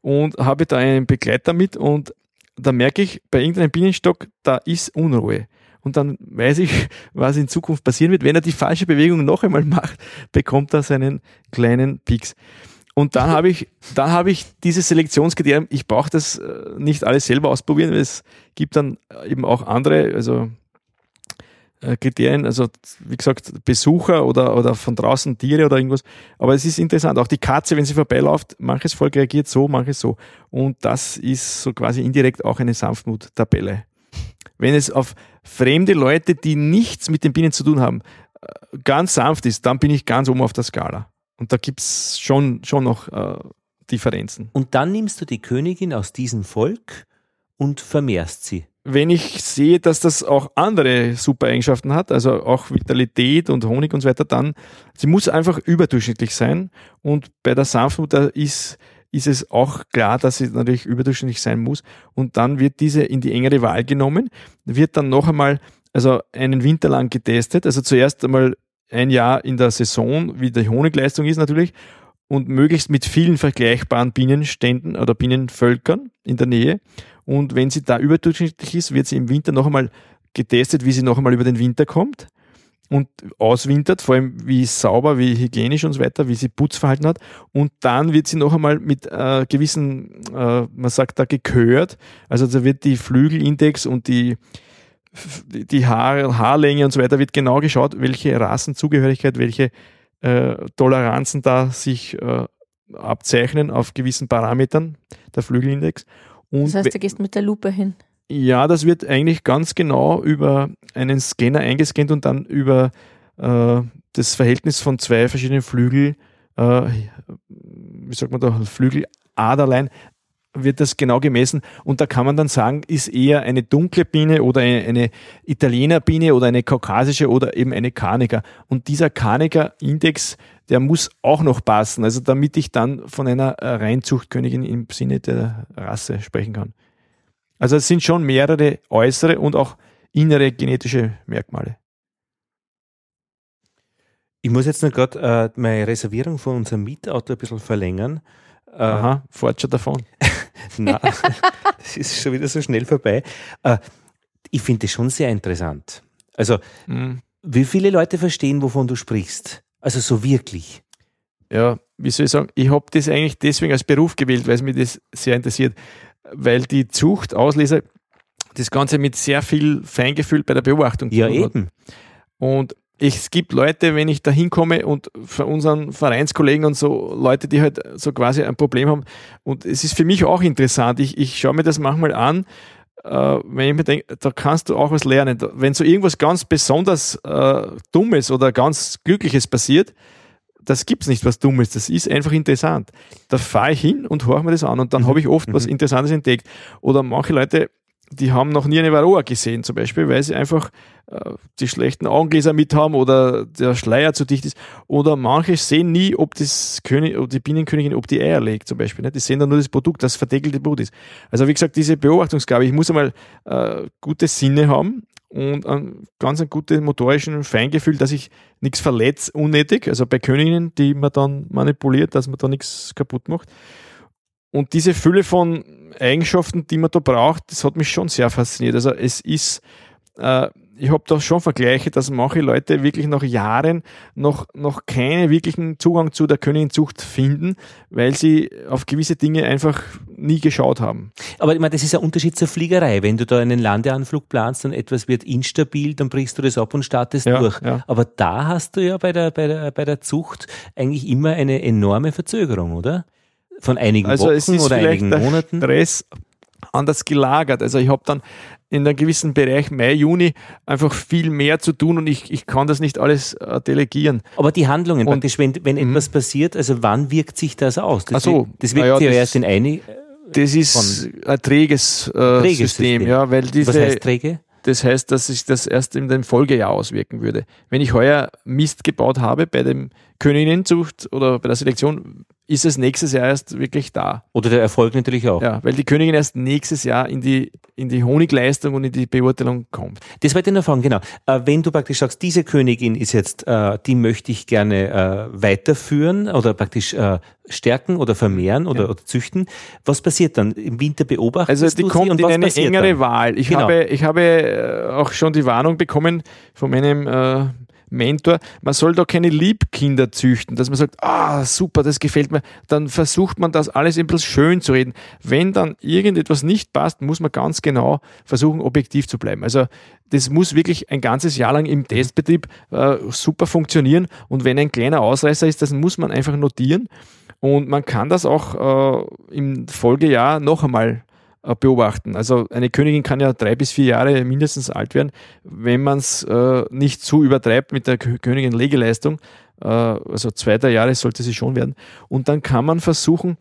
und habe da einen Begleiter mit und da merke ich, bei irgendeinem Bienenstock, da ist Unruhe und dann weiß ich, was in Zukunft passieren wird. Wenn er die falsche Bewegung noch einmal macht, bekommt er seinen kleinen Pieks. Und dann habe ich, dann habe ich dieses Selektionskriterium, ich brauche das äh, nicht alles selber ausprobieren, weil es gibt dann eben auch andere, also äh, Kriterien, also wie gesagt, Besucher oder, oder von draußen Tiere oder irgendwas. Aber es ist interessant, auch die Katze, wenn sie vorbeiläuft, manches Volk reagiert so, manches so. Und das ist so quasi indirekt auch eine Sanftmut-Tabelle. Wenn es auf fremde Leute, die nichts mit den Bienen zu tun haben, äh, ganz sanft ist, dann bin ich ganz oben auf der Skala. Und da gibt es schon, schon noch äh, Differenzen. Und dann nimmst du die Königin aus diesem Volk und vermehrst sie. Wenn ich sehe, dass das auch andere super Eigenschaften hat, also auch Vitalität und Honig und so weiter, dann, sie muss einfach überdurchschnittlich sein. Und bei der Sanftmut ist ist es auch klar, dass sie natürlich überdurchschnittlich sein muss. Und dann wird diese in die engere Wahl genommen, wird dann noch einmal, also einen Winter lang getestet. Also zuerst einmal ein Jahr in der Saison, wie die Honigleistung ist natürlich, und möglichst mit vielen vergleichbaren Bienenständen oder Bienenvölkern in der Nähe. Und wenn sie da überdurchschnittlich ist, wird sie im Winter noch einmal getestet, wie sie noch einmal über den Winter kommt und auswintert, vor allem wie sauber, wie hygienisch und so weiter, wie sie Putzverhalten hat. Und dann wird sie noch einmal mit äh, gewissen, äh, man sagt da gekört, also da wird die Flügelindex und die, die Haar, Haarlänge und so weiter, wird genau geschaut, welche Rassenzugehörigkeit, welche äh, Toleranzen da sich äh, abzeichnen auf gewissen Parametern, der Flügelindex. Und das heißt, du gehst mit der Lupe hin. Ja, das wird eigentlich ganz genau über einen Scanner eingescannt und dann über äh, das Verhältnis von zwei verschiedenen Flügel, äh, wie sagt man da, Flügeladerlein, wird das genau gemessen und da kann man dann sagen, ist eher eine dunkle Biene oder eine, eine Italienerbiene oder eine kaukasische oder eben eine Karniker. Und dieser Karniker-Index, der muss auch noch passen, also damit ich dann von einer Reinzuchtkönigin im Sinne der Rasse sprechen kann. Also es sind schon mehrere äußere und auch innere genetische Merkmale. Ich muss jetzt noch gerade äh, meine Reservierung von unserem Mietauto ein bisschen verlängern. Äh, Aha, fort schon davon. Nein, das ist schon wieder so schnell vorbei. Äh, ich finde das schon sehr interessant. Also, mhm. wie viele Leute verstehen, wovon du sprichst? Also so wirklich. Ja, wie soll ich sagen, ich habe das eigentlich deswegen als Beruf gewählt, weil es mich das sehr interessiert weil die Zuchtauslese das Ganze mit sehr viel Feingefühl bei der Beobachtung ja, eben. Und es gibt Leute, wenn ich da hinkomme und von unseren Vereinskollegen und so Leute, die halt so quasi ein Problem haben. Und es ist für mich auch interessant. Ich, ich schaue mir das manchmal an, äh, wenn ich mir denke, da kannst du auch was lernen. Wenn so irgendwas ganz besonders äh, Dummes oder ganz Glückliches passiert, das gibt es nicht, was Dummes. Das ist einfach interessant. Da fahre ich hin und horche mir das an und dann mhm. habe ich oft was mhm. Interessantes entdeckt. Oder manche Leute, die haben noch nie eine Varroa gesehen, zum Beispiel, weil sie einfach äh, die schlechten Augengläser mit haben oder der Schleier zu dicht ist. Oder manche sehen nie, ob, das König, ob die Binnenkönigin, ob die Eier legt, zum Beispiel. Nicht? Die sehen dann nur das Produkt, das verdeckelte Brot ist. Also wie gesagt, diese Beobachtungsgabe, ich muss einmal äh, gute Sinne haben und ein ganz ein gutes motorischen Feingefühl, dass ich nichts verletze unnötig, also bei Königinnen, die man dann manipuliert, dass man da nichts kaputt macht. Und diese Fülle von Eigenschaften, die man da braucht, das hat mich schon sehr fasziniert. Also es ist, äh, ich habe da schon Vergleiche, dass manche Leute wirklich nach Jahren noch, noch keinen wirklichen Zugang zu der Königinzucht finden, weil sie auf gewisse Dinge einfach nie geschaut haben. Aber ich meine, das ist ein Unterschied zur Fliegerei. Wenn du da einen Landeanflug planst und etwas wird instabil, dann brichst du das ab und startest ja, durch. Ja. Aber da hast du ja bei der, bei, der, bei der Zucht eigentlich immer eine enorme Verzögerung, oder? Von einigen also Wochen oder einigen Monaten. Stress anders gelagert. Also ich habe dann in einem gewissen Bereich Mai, Juni einfach viel mehr zu tun und ich, ich kann das nicht alles äh, delegieren. Aber die Handlungen und, praktisch, wenn, wenn etwas passiert, also wann wirkt sich das aus? Das, so, das wirkt ja, ja erst in eine. Das ist ein träges, äh, System, System, ja, weil diese. Was heißt träge? Das heißt, dass sich das erst in dem Folgejahr auswirken würde. Wenn ich heuer Mist gebaut habe bei dem Königinnenzucht oder bei der Selektion, ist es nächstes Jahr erst wirklich da. Oder der Erfolg natürlich auch. Ja, weil die Königin erst nächstes Jahr in die, in die Honigleistung und in die Beurteilung kommt. Das wollte ich noch fragen, genau. Äh, wenn du praktisch sagst, diese Königin ist jetzt, äh, die möchte ich gerne äh, weiterführen oder praktisch stärken oder vermehren oder, ja. oder, züchten, was passiert dann? Im Winter beobachtest Also die kommt in eine engere dann? Wahl. Ich, genau. habe, ich habe auch schon die Warnung bekommen von meinem Mentor, man soll da keine Liebkinder züchten, dass man sagt, ah, super, das gefällt mir. Dann versucht man das alles ein bisschen schön zu reden. Wenn dann irgendetwas nicht passt, muss man ganz genau versuchen, objektiv zu bleiben. Also das muss wirklich ein ganzes Jahr lang im Testbetrieb äh, super funktionieren. Und wenn ein kleiner Ausreißer ist, das muss man einfach notieren. Und man kann das auch äh, im Folgejahr noch einmal beobachten. Also eine Königin kann ja drei bis vier Jahre mindestens alt werden, wenn man es äh, nicht zu übertreibt mit der Königin Legeleistung. Äh, also zwei, drei Jahre sollte sie schon werden. Und dann kann man versuchen,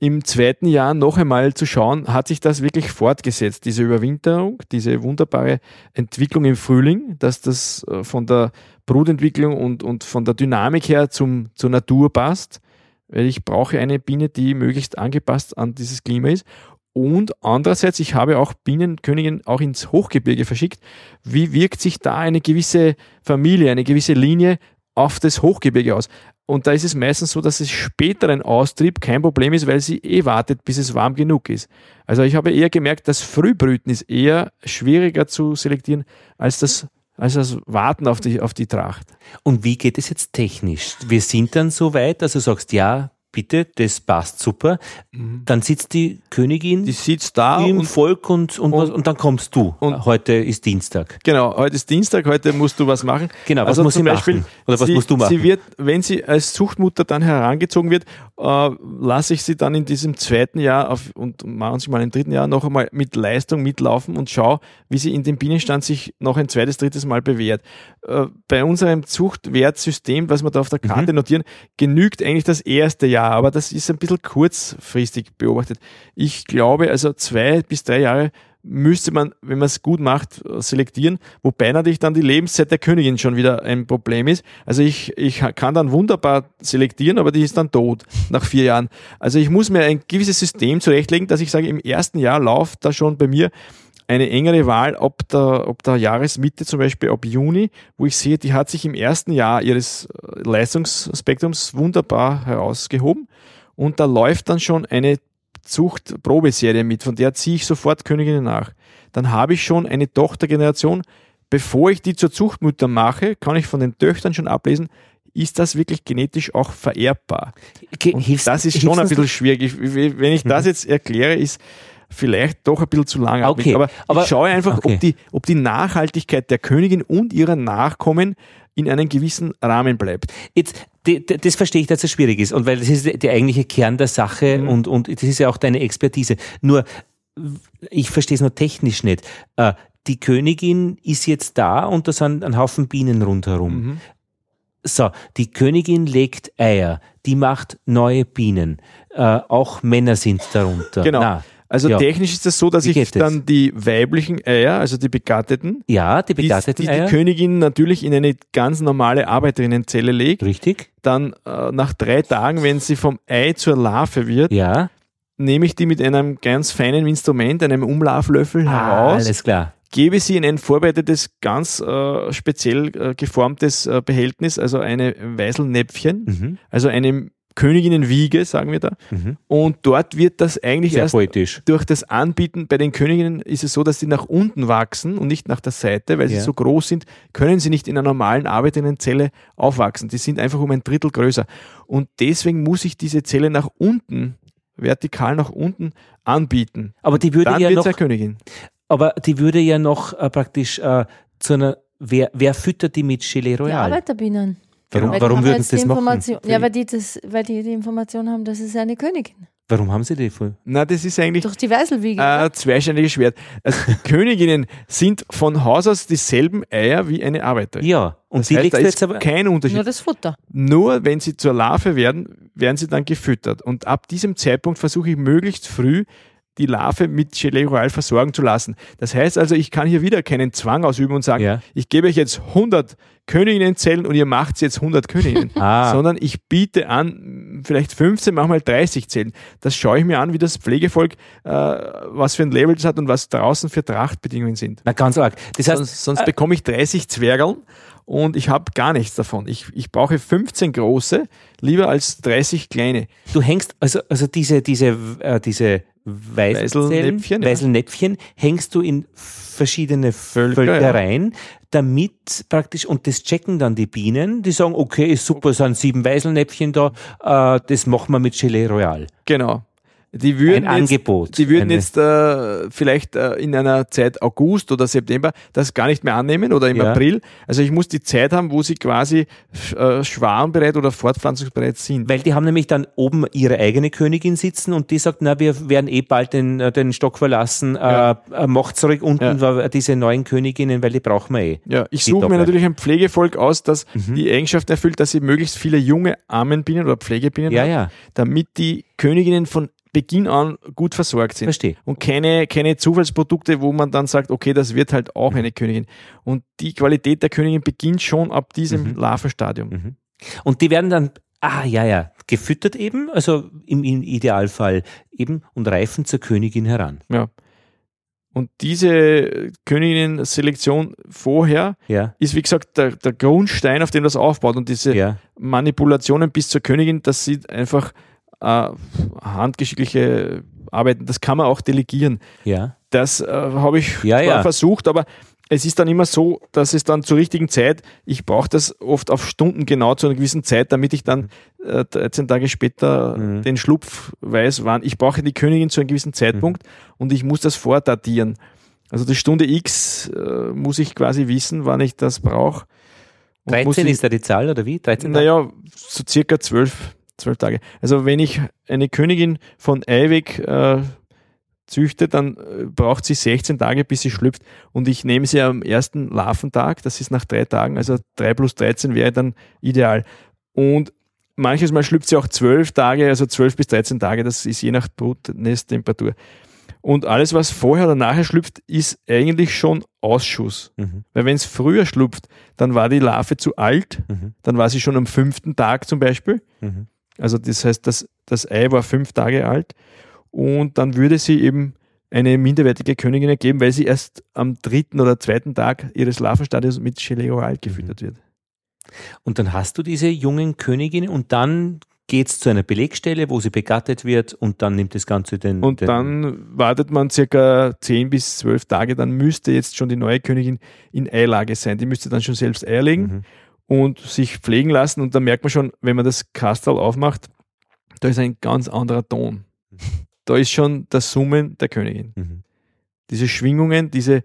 im zweiten Jahr noch einmal zu schauen, hat sich das wirklich fortgesetzt, diese Überwinterung, diese wunderbare Entwicklung im Frühling, dass das äh, von der Brutentwicklung und, und von der Dynamik her zum, zur Natur passt weil ich brauche eine Biene, die möglichst angepasst an dieses Klima ist. Und andererseits, ich habe auch Bienenkönigin auch ins Hochgebirge verschickt. Wie wirkt sich da eine gewisse Familie, eine gewisse Linie auf das Hochgebirge aus? Und da ist es meistens so, dass es späteren Austrieb kein Problem ist, weil sie eh wartet, bis es warm genug ist. Also ich habe eher gemerkt, das Frühbrüten ist eher schwieriger zu selektieren als das als das Warten auf die, auf die Tracht. Und wie geht es jetzt technisch? Wir sind dann so weit, dass du sagst, ja, bitte, das passt super. Mhm. Dann sitzt die Königin die sitzt da im und, Volk und, und, und, und, dann kommst du. Und heute ist Dienstag. Genau, heute ist Dienstag, heute musst du was machen. Genau, was also muss sie Beispiel, machen? Oder was sie, musst du machen? Sie wird, wenn sie als Zuchtmutter dann herangezogen wird, äh, lasse ich sie dann in diesem zweiten Jahr auf, und manchmal im dritten Jahr noch einmal mit Leistung mitlaufen und schaue, wie sie in dem Bienenstand sich noch ein zweites, drittes Mal bewährt. Äh, bei unserem Zuchtwertsystem, was wir da auf der Karte mhm. notieren, genügt eigentlich das erste Jahr Jahr, aber das ist ein bisschen kurzfristig beobachtet. Ich glaube, also zwei bis drei Jahre müsste man, wenn man es gut macht, selektieren, wobei natürlich dann die Lebenszeit der Königin schon wieder ein Problem ist. Also ich, ich kann dann wunderbar selektieren, aber die ist dann tot nach vier Jahren. Also ich muss mir ein gewisses System zurechtlegen, dass ich sage, im ersten Jahr läuft da schon bei mir eine engere Wahl ob der, ob der Jahresmitte, zum Beispiel ab Juni, wo ich sehe, die hat sich im ersten Jahr ihres äh, Leistungsspektrums wunderbar herausgehoben. Und da läuft dann schon eine Zuchtprobeserie mit, von der ziehe ich sofort Königinnen nach. Dann habe ich schon eine Tochtergeneration. Bevor ich die zur Zuchtmutter mache, kann ich von den Töchtern schon ablesen, ist das wirklich genetisch auch vererbbar? Und das ist schon ein bisschen schwierig. Wenn ich das mhm. jetzt erkläre, ist, vielleicht doch ein bisschen zu lang. Okay, aber, aber ich schaue einfach, okay. ob, die, ob die Nachhaltigkeit der Königin und ihrer Nachkommen in einem gewissen Rahmen bleibt. Jetzt, das verstehe ich, dass es schwierig ist. Und weil das ist der eigentliche Kern der Sache mhm. und, und das ist ja auch deine Expertise. Nur, ich verstehe es nur technisch nicht. Äh, die Königin ist jetzt da und da sind ein Haufen Bienen rundherum. Mhm. So, die Königin legt Eier, die macht neue Bienen. Äh, auch Männer sind darunter. Genau. Na, also ja. technisch ist das so, dass Wie ich dann die weiblichen Eier, also die begatteten, ja, die begatteten die, die, die Königin natürlich in eine ganz normale Arbeiterinnenzelle legt. Richtig. Dann äh, nach drei Tagen, wenn sie vom Ei zur Larve wird, ja. nehme ich die mit einem ganz feinen Instrument, einem Umlauflöffel ah, heraus. Alles klar gebe sie in ein vorbereitetes, ganz äh, speziell äh, geformtes äh, Behältnis, also eine Weißelnäpfchen, mhm. also eine Königinnenwiege, sagen wir da. Mhm. Und dort wird das eigentlich Sehr erst poetisch. durch das Anbieten bei den Königinnen ist es so, dass sie nach unten wachsen und nicht nach der Seite, weil ja. sie so groß sind, können sie nicht in einer normalen arbeitenden Zelle aufwachsen. Die sind einfach um ein Drittel größer. Und deswegen muss ich diese Zelle nach unten, vertikal nach unten anbieten. Aber die würde Dann ja noch, Königin. Aber die würde ja noch äh, praktisch äh, zu einer, wer, wer füttert die mit Gelee Royal? Die Arbeiterbienen. Warum, genau. warum würden sie das machen? Ja, weil die, das, weil die die Information haben, dass es eine Königin. Warum haben sie die voll? Na, das ist eigentlich Durch die Weißelwiege. Äh, zweischneidiges Schwert. Also die Königinnen sind von Haus aus dieselben Eier wie eine Arbeiterin. Ja, und das die heißt, da ist aber kein Unterschied. Nur das Futter. Nur wenn sie zur Larve werden, werden sie dann gefüttert. Und ab diesem Zeitpunkt versuche ich möglichst früh die Larve mit Gelee Royal versorgen zu lassen. Das heißt also, ich kann hier wieder keinen Zwang ausüben und sagen, ja. ich gebe euch jetzt 100 Königinnenzellen und ihr macht jetzt 100 Königinnen, ah. sondern ich biete an, vielleicht 15, manchmal 30 Zellen. Das schaue ich mir an, wie das Pflegevolk, äh, was für ein Level das hat und was draußen für Trachtbedingungen sind. Na, ganz arg. Das heißt, sonst, sonst äh, bekomme ich 30 Zwergeln und ich habe gar nichts davon. Ich, ich brauche 15 große, lieber als 30 kleine. Du hängst, also, also diese, diese, äh, diese Weißelnäpfchen, Weißelnäpfchen ja. hängst du in verschiedene Völker, Völker rein, damit praktisch, und das checken dann die Bienen, die sagen, okay, ist super, sind sieben Weißelnäpfchen da, äh, das machen wir mit Gelee Royal. Genau. Die würden ein jetzt, Angebot. Die würden jetzt äh, vielleicht äh, in einer Zeit August oder September das gar nicht mehr annehmen oder im ja. April. Also ich muss die Zeit haben, wo sie quasi äh, schwarmbereit oder fortpflanzungsbereit sind. Weil die haben nämlich dann oben ihre eigene Königin sitzen und die sagt, na, wir werden eh bald den, äh, den Stock verlassen, äh, ja. äh, macht zurück unten ja. diese neuen Königinnen, weil die brauchen wir eh. Ja, ich suche mir natürlich ein Pflegevolk aus, das mhm. die Eigenschaft erfüllt, dass sie möglichst viele junge Armenbienen oder Pflegebienen ja, haben, ja. damit die Königinnen von Beginn an gut versorgt sind. Verstehe. Und keine, keine Zufallsprodukte, wo man dann sagt, okay, das wird halt auch eine Königin. Und die Qualität der Königin beginnt schon ab diesem mhm. Larvenstadium. Mhm. Und die werden dann, ah ja, ja, gefüttert eben, also im, im Idealfall eben und reifen zur Königin heran. Ja. Und diese Königinnen-Selektion vorher ja. ist, wie gesagt, der, der, Grundstein, auf dem das aufbaut. Und diese ja. Manipulationen bis zur Königin, das sieht einfach äh, handgeschickliche Arbeiten, das kann man auch delegieren. Ja. Das äh, habe ich ja, ja. versucht, aber es ist dann immer so, dass es dann zur richtigen Zeit, ich brauche das oft auf Stunden genau zu einer gewissen Zeit, damit ich dann äh, 13 Tage später mhm. den Schlupf weiß, wann. Ich brauche die Königin zu einem gewissen Zeitpunkt mhm. und ich muss das vordatieren. Also die Stunde X äh, muss ich quasi wissen, wann ich das brauche. 13 ist da die Zahl oder wie? 13 naja, so circa 12 zwölf Tage. Also wenn ich eine Königin von Eiweg äh, züchte, dann äh, braucht sie 16 Tage, bis sie schlüpft. Und ich nehme sie am ersten Larventag, das ist nach drei Tagen, also 3 plus 13 wäre dann ideal. Und manches Mal schlüpft sie auch 12 Tage, also 12 bis 13 Tage, das ist je nach Brutnesttemperatur. Und alles, was vorher oder nachher schlüpft, ist eigentlich schon Ausschuss. Mhm. Weil wenn es früher schlüpft, dann war die Larve zu alt, mhm. dann war sie schon am fünften Tag zum Beispiel. Mhm. Also das heißt, das, das Ei war fünf Tage alt und dann würde sie eben eine minderwertige Königin ergeben, weil sie erst am dritten oder zweiten Tag ihres Larvenstadiums mit Gelee Oral gefüttert mhm. wird. Und dann hast du diese jungen Königinnen und dann geht es zu einer Belegstelle, wo sie begattet wird und dann nimmt das Ganze den. Und den dann wartet man circa zehn bis zwölf Tage, dann müsste jetzt schon die neue Königin in Eilage sein. Die müsste dann schon selbst Eier legen. Mhm und sich pflegen lassen. Und da merkt man schon, wenn man das Kastal aufmacht, da ist ein ganz anderer Ton. Da ist schon das Summen der Königin. Mhm. Diese Schwingungen, diese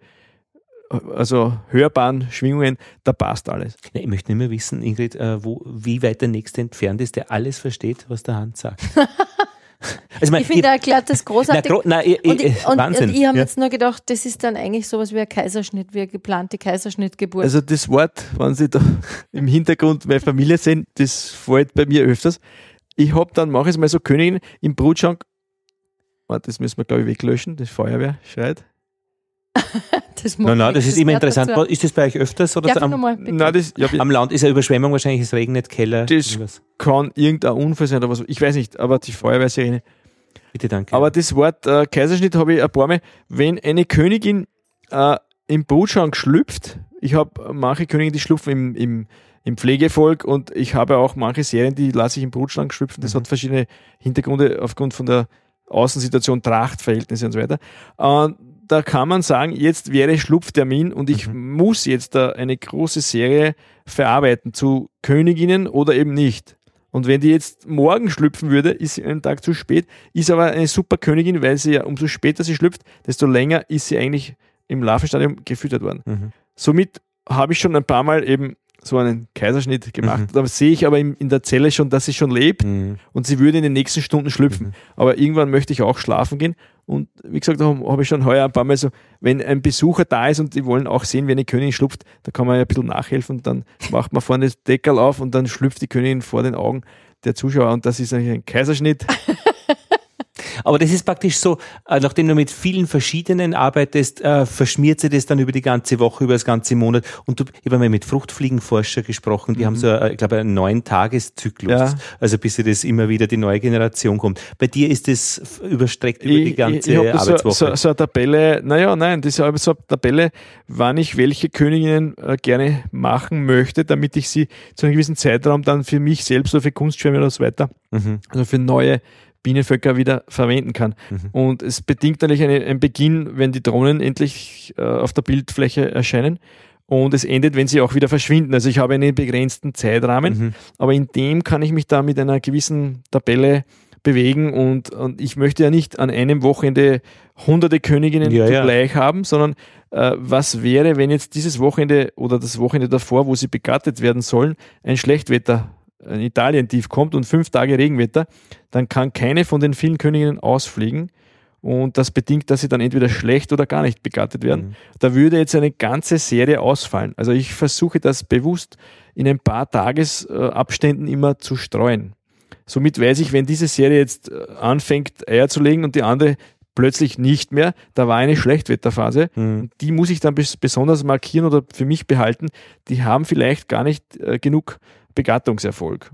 also hörbaren Schwingungen, da passt alles. Ja, ich möchte nicht mehr wissen, Ingrid, äh, wo, wie weit der Nächste entfernt ist, der alles versteht, was der Hand sagt. Also mein, ich finde, er erklärt das großartig. Na, na, ich, und ich, und, Wahnsinn. Und ich habe ja. jetzt nur gedacht, das ist dann eigentlich sowas wie ein Kaiserschnitt, wie eine geplante Kaiserschnittgeburt. Also das Wort, wenn Sie da im Hintergrund meine Familie sehen, das fällt bei mir öfters. Ich habe dann, mache ich es mal so, Königin im Brutschank, das müssen wir glaube ich weglöschen, das Feuerwehr schreit. das nein, nein, das ist immer interessant. Dazu. Ist das bei euch öfters? Oder so am, mal, nein, das, ja, am Land ist ja Überschwemmung wahrscheinlich, es regnet, Keller. Das irgendwas. kann irgendein Unfall sein oder was. Ich weiß nicht, aber die Feuerwehrsirene. Bitte danke. Aber das Wort äh, Kaiserschnitt habe ich ein paar Mal. Wenn eine Königin äh, im Brutschank schlüpft, ich habe manche Königinnen, die schlüpfen im, im, im Pflegevolk und ich habe auch manche Serien, die lasse ich im Brutschlangen schlüpfen. Das mhm. hat verschiedene Hintergründe aufgrund von der Außensituation, Trachtverhältnisse und so weiter. Und da kann man sagen, jetzt wäre Schlupftermin und ich mhm. muss jetzt da eine große Serie verarbeiten zu Königinnen oder eben nicht. Und wenn die jetzt morgen schlüpfen würde, ist sie einen Tag zu spät, ist aber eine super Königin, weil sie ja umso später sie schlüpft, desto länger ist sie eigentlich im Larvenstadium gefüttert worden. Mhm. Somit habe ich schon ein paar Mal eben so einen Kaiserschnitt gemacht. Mhm. Da sehe ich aber in, in, der Zelle schon, dass sie schon lebt mhm. und sie würde in den nächsten Stunden schlüpfen. Mhm. Aber irgendwann möchte ich auch schlafen gehen. Und wie gesagt, da habe ich schon heuer ein paar Mal so, wenn ein Besucher da ist und die wollen auch sehen, wie eine Königin schlüpft, da kann man ja ein bisschen nachhelfen. Und dann macht man vorne das Deckel auf und dann schlüpft die Königin vor den Augen der Zuschauer. Und das ist eigentlich ein Kaiserschnitt. Aber das ist praktisch so, äh, nachdem du mit vielen verschiedenen arbeitest, äh, verschmiert sich das dann über die ganze Woche, über das ganze Monat. Und du, ich habe mal mit Fruchtfliegenforscher gesprochen, die mhm. haben so, äh, ich glaube, einen neun Tageszyklus. Ja. Also bis sie das immer wieder die neue Generation kommt. Bei dir ist das überstreckt über ich, die ganze ich, ich Arbeitswoche. So, so, so eine Tabelle, naja, nein, das ist so eine Tabelle, wann ich welche Königinnen äh, gerne machen möchte, damit ich sie zu einem gewissen Zeitraum dann für mich selbst oder für Kunstschwärme oder so weiter, mhm. also für neue Bienenvölker wieder verwenden kann. Mhm. Und es bedingt natürlich eine, einen Beginn, wenn die Drohnen endlich äh, auf der Bildfläche erscheinen. Und es endet, wenn sie auch wieder verschwinden. Also ich habe einen begrenzten Zeitrahmen, mhm. aber in dem kann ich mich da mit einer gewissen Tabelle bewegen und, und ich möchte ja nicht an einem Wochenende hunderte Königinnen ja, zugleich ja. haben, sondern äh, was wäre, wenn jetzt dieses Wochenende oder das Wochenende davor, wo sie begattet werden sollen, ein Schlechtwetter in Italien tief kommt und fünf Tage Regenwetter, dann kann keine von den vielen Königinnen ausfliegen. Und das bedingt, dass sie dann entweder schlecht oder gar nicht begattet werden. Mhm. Da würde jetzt eine ganze Serie ausfallen. Also ich versuche das bewusst in ein paar Tagesabständen immer zu streuen. Somit weiß ich, wenn diese Serie jetzt äh, anfängt, Eier zu legen und die andere plötzlich nicht mehr, da war eine Schlechtwetterphase. Mhm. Die muss ich dann besonders markieren oder für mich behalten. Die haben vielleicht gar nicht äh, genug Begattungserfolg.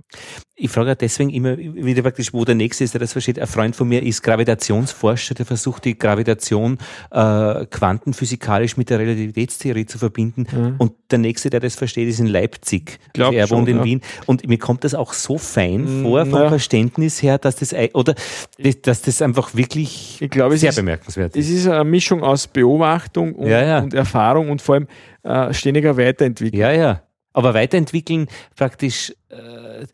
Ich frage deswegen immer wieder praktisch, wo der Nächste ist, der das versteht. Ein Freund von mir ist Gravitationsforscher, der versucht, die Gravitation äh, quantenphysikalisch mit der Relativitätstheorie zu verbinden. Mhm. Und der Nächste, der das versteht, ist in Leipzig. Glaub also er wohnt schon, in ja. Wien. Und mir kommt das auch so fein mhm, vor, vom ja. Verständnis her, dass das, oder, dass das einfach wirklich ich glaube, sehr ist, bemerkenswert ist. Es ist eine Mischung aus Beobachtung und, ja, und Erfahrung und vor allem äh, ständiger Weiterentwicklung. Ja, ja. Aber weiterentwickeln praktisch, äh,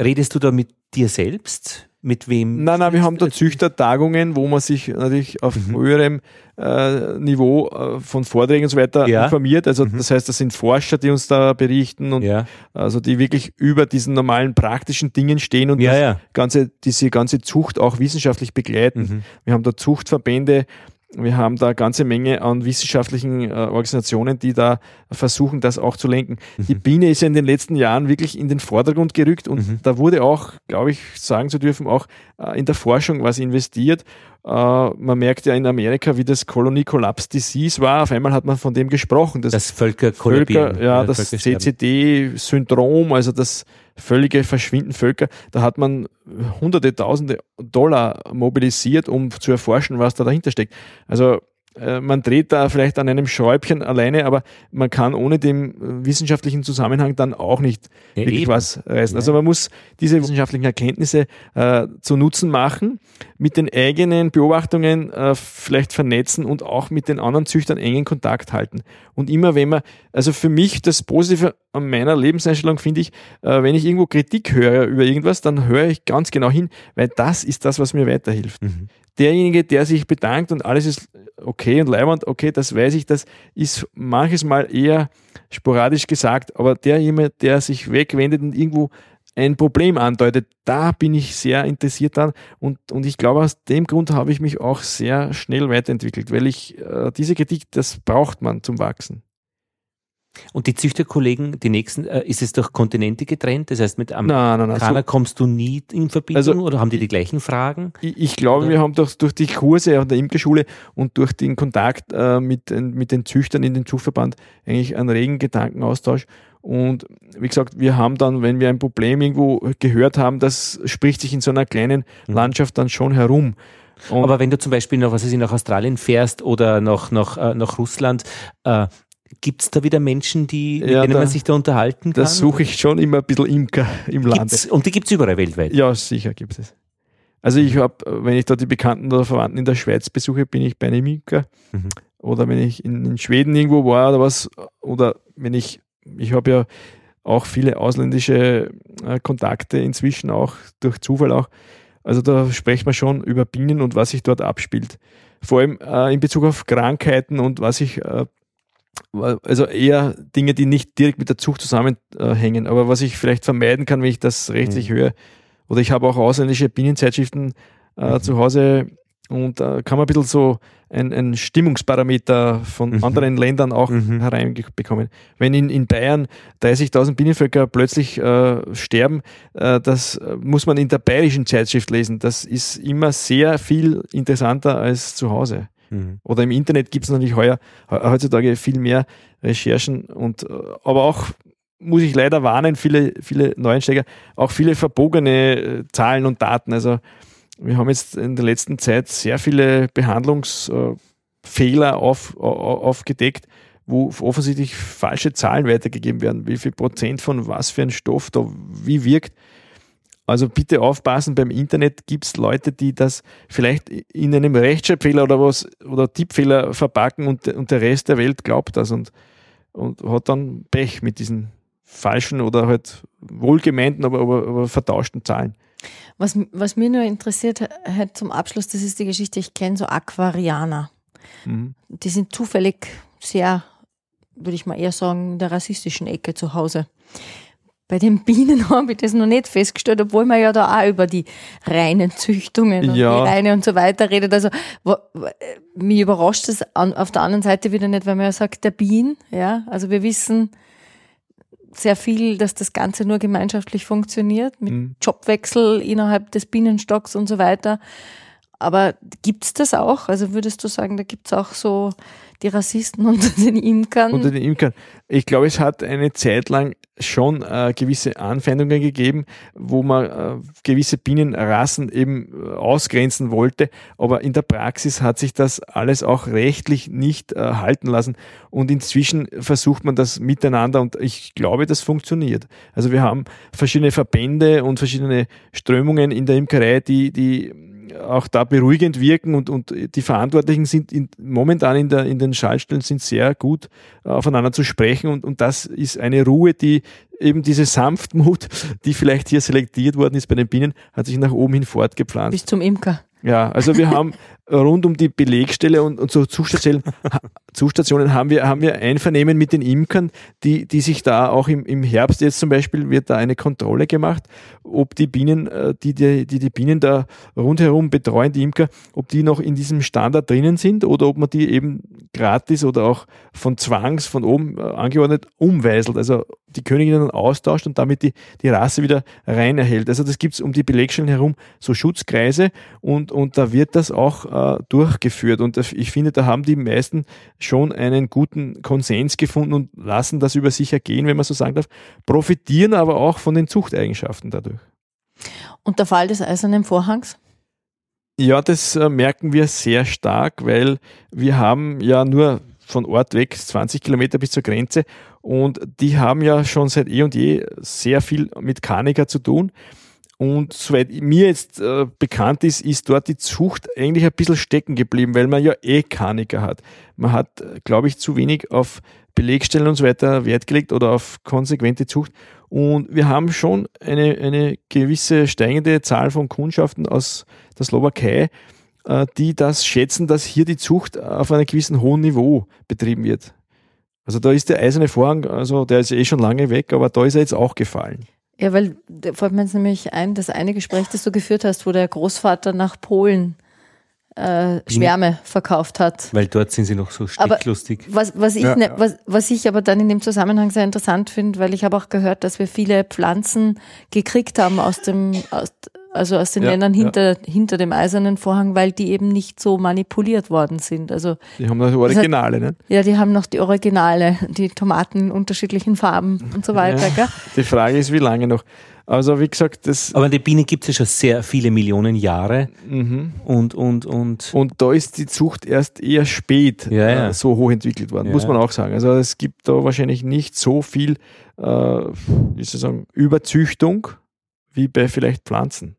redest du da mit dir selbst? Mit wem? Nein, nein, wir haben da Züchtertagungen, wo man sich natürlich auf mhm. höherem äh, Niveau äh, von Vorträgen und so weiter ja. informiert. Also mhm. das heißt, das sind Forscher, die uns da berichten und ja. also die wirklich über diesen normalen praktischen Dingen stehen und ja, ganze, diese ganze Zucht auch wissenschaftlich begleiten. Mhm. Wir haben da Zuchtverbände, wir haben da eine ganze Menge an wissenschaftlichen äh, Organisationen, die da versuchen, das auch zu lenken. Mhm. Die Biene ist ja in den letzten Jahren wirklich in den Vordergrund gerückt und mhm. da wurde auch, glaube ich, sagen zu dürfen, auch äh, in der Forschung was investiert. Äh, man merkt ja in Amerika, wie das Colony Collapse Disease war. Auf einmal hat man von dem gesprochen. Das, das Völker, Völker ja, das CCD-Syndrom, also das völlige Verschwinden Völker. Da hat man hunderte, tausende Dollar mobilisiert, um zu erforschen, was da dahinter steckt. Also man dreht da vielleicht an einem Schräubchen alleine, aber man kann ohne den wissenschaftlichen Zusammenhang dann auch nicht ja, wirklich eben. was reißen. Also man muss diese wissenschaftlichen Erkenntnisse äh, zu Nutzen machen, mit den eigenen Beobachtungen äh, vielleicht vernetzen und auch mit den anderen Züchtern engen Kontakt halten. Und immer wenn man, also für mich das Positive an meiner Lebenseinstellung finde ich, äh, wenn ich irgendwo Kritik höre über irgendwas, dann höre ich ganz genau hin, weil das ist das, was mir weiterhilft. Mhm derjenige, der sich bedankt und alles ist okay und leibend, okay, das weiß ich, das ist manches Mal eher sporadisch gesagt, aber derjenige, der sich wegwendet und irgendwo ein Problem andeutet, da bin ich sehr interessiert dran und, und ich glaube, aus dem Grund habe ich mich auch sehr schnell weiterentwickelt, weil ich äh, diese Kritik, das braucht man zum Wachsen. Und die Züchterkollegen, die nächsten, äh, ist es durch Kontinente getrennt? Das heißt, mit Amerikanern nein, nein, nein. kommst du nie in Verbindung also, oder haben die die gleichen Fragen? Ich, ich glaube, oder? wir haben durch, durch die Kurse an der Imkerschule und durch den Kontakt äh, mit, mit den Züchtern in den Zuchtverband eigentlich einen regen Gedankenaustausch. Und wie gesagt, wir haben dann, wenn wir ein Problem irgendwo gehört haben, das spricht sich in so einer kleinen mhm. Landschaft dann schon herum. Und Aber wenn du zum Beispiel noch, was weiß ich, nach Australien fährst oder nach, nach, äh, nach Russland, äh, Gibt es da wieder Menschen, die, mit ja, denen da, man sich da unterhalten kann? Da suche ich schon immer ein bisschen Imker im Land. Und die gibt es überall weltweit? Ja, sicher gibt es. Also ich habe, wenn ich da die Bekannten oder Verwandten in der Schweiz besuche, bin ich bei einem Imker. Mhm. Oder wenn ich in, in, Schweden irgendwo war oder was, oder wenn ich, ich habe ja auch viele ausländische äh, Kontakte inzwischen auch, durch Zufall auch. Also da sprechen wir schon über Bienen und was sich dort abspielt. Vor allem äh, in Bezug auf Krankheiten und was ich, äh, also eher Dinge, die nicht direkt mit der Zucht zusammenhängen, aber was ich vielleicht vermeiden kann, wenn ich das rechtlich mhm. höre, oder ich habe auch ausländische Bienenzeitschriften äh, mhm. zu Hause und äh, kann man ein bisschen so ein, ein Stimmungsparameter von mhm. anderen Ländern auch mhm. hereinbekommen. Wenn in, in Bayern 30.000 Bienenvölker plötzlich äh, sterben, äh, das muss man in der bayerischen Zeitschrift lesen. Das ist immer sehr viel interessanter als zu Hause. Mhm. Oder im Internet gibt es natürlich heuer, heutzutage viel mehr Recherchen und äh, aber auch muss ich leider warnen, viele, viele Neueinsteiger, auch viele verbogene äh, Zahlen und Daten. Also wir haben jetzt in der letzten Zeit sehr viele Behandlungsfehler auf, aufgedeckt, wo offensichtlich falsche Zahlen weitergegeben werden, wie viel Prozent von was für ein Stoff da wie wirkt. Also bitte aufpassen, beim Internet gibt es Leute, die das vielleicht in einem Rechtschreibfehler oder was oder Tippfehler verpacken und, und der Rest der Welt glaubt das und, und hat dann Pech mit diesen falschen oder halt wohlgemeinten, aber, aber, aber vertauschten Zahlen. Was, was mir nur interessiert hat zum Abschluss, das ist die Geschichte, ich kenne so Aquarianer. Mhm. Die sind zufällig sehr, würde ich mal eher sagen, in der rassistischen Ecke zu Hause. Bei den Bienen habe ich das noch nicht festgestellt, obwohl man ja da auch über die reinen Züchtungen und ja. die reine und so weiter redet. Also wo, mich überrascht das auf der anderen Seite wieder nicht, weil man ja sagt, der Bienen, ja, also wir wissen, sehr viel, dass das Ganze nur gemeinschaftlich funktioniert, mit mhm. Jobwechsel innerhalb des Bienenstocks und so weiter. Aber gibt's das auch? Also würdest du sagen, da gibt's auch so die Rassisten unter den Imkern? Unter den Imkern. Ich glaube, es hat eine Zeit lang schon äh, gewisse Anfeindungen gegeben, wo man äh, gewisse Bienenrassen eben äh, ausgrenzen wollte. Aber in der Praxis hat sich das alles auch rechtlich nicht äh, halten lassen. Und inzwischen versucht man das miteinander und ich glaube, das funktioniert. Also wir haben verschiedene Verbände und verschiedene Strömungen in der Imkerei, die, die auch da beruhigend wirken und, und die Verantwortlichen sind in, momentan in, der, in den Schaltstellen sind sehr gut äh, aufeinander zu sprechen und, und das ist eine Ruhe, die eben diese Sanftmut, die vielleicht hier selektiert worden ist bei den Bienen, hat sich nach oben hin fortgepflanzt. Bis zum Imker. Ja, also wir haben rund um die Belegstelle und, und so Zustationen, Zustationen haben wir, haben wir Einvernehmen mit den Imkern, die, die sich da auch im, im Herbst jetzt zum Beispiel wird da eine Kontrolle gemacht, ob die Bienen, äh, die die, die, die Bienen da rundherum betreuen, die Imker, ob die noch in diesem Standard drinnen sind oder ob man die eben gratis oder auch von Zwangs von oben äh, angeordnet umweiselt, also die Königinnen austauscht und damit die, die Rasse wieder rein erhält. Also das gibt's um die Belegstellen herum so Schutzkreise und, und da wird das auch äh, durchgeführt. Und ich finde, da haben die meisten schon einen guten Konsens gefunden und lassen das über sich ergehen, wenn man so sagen darf, profitieren aber auch von den Zuchteigenschaften dadurch. Und der Fall des eisernen Vorhangs? Ja, das äh, merken wir sehr stark, weil wir haben ja nur von Ort weg 20 Kilometer bis zur Grenze und die haben ja schon seit eh und je sehr viel mit Kaniker zu tun. Und soweit mir jetzt äh, bekannt ist, ist dort die Zucht eigentlich ein bisschen stecken geblieben, weil man ja eh Kaniker hat. Man hat, äh, glaube ich, zu wenig auf Belegstellen und so weiter Wert gelegt oder auf konsequente Zucht. Und wir haben schon eine, eine gewisse steigende Zahl von Kundschaften aus der Slowakei, äh, die das schätzen, dass hier die Zucht auf einem gewissen hohen Niveau betrieben wird. Also da ist der eiserne Vorhang, also der ist eh schon lange weg, aber da ist er jetzt auch gefallen. Ja, weil da fällt mir jetzt nämlich ein, das eine Gespräch, das du geführt hast, wo der Großvater nach Polen äh, Schwärme verkauft hat. Weil dort sind sie noch so sticklustig. was, was, ich ja, ne, was, was ich aber dann in dem Zusammenhang sehr interessant finde, weil ich habe auch gehört, dass wir viele Pflanzen gekriegt haben aus dem, aus, also aus den ja, Ländern hinter, ja. hinter dem eisernen Vorhang, weil die eben nicht so manipuliert worden sind. Also die haben noch die Originale, hat, ne? Ja, die haben noch die Originale, die Tomaten in unterschiedlichen Farben und so weiter. Ja, die Frage ist, wie lange noch. Also wie gesagt, das. Aber die Biene gibt es ja schon sehr viele Millionen Jahre. Mhm. Und, und, und. Und da ist die Zucht erst eher spät ja, ja. Äh, so hoch entwickelt worden, ja, muss man auch sagen. Also es gibt da wahrscheinlich nicht so viel, äh, wie soll ich sagen, Überzüchtung wie bei vielleicht Pflanzen.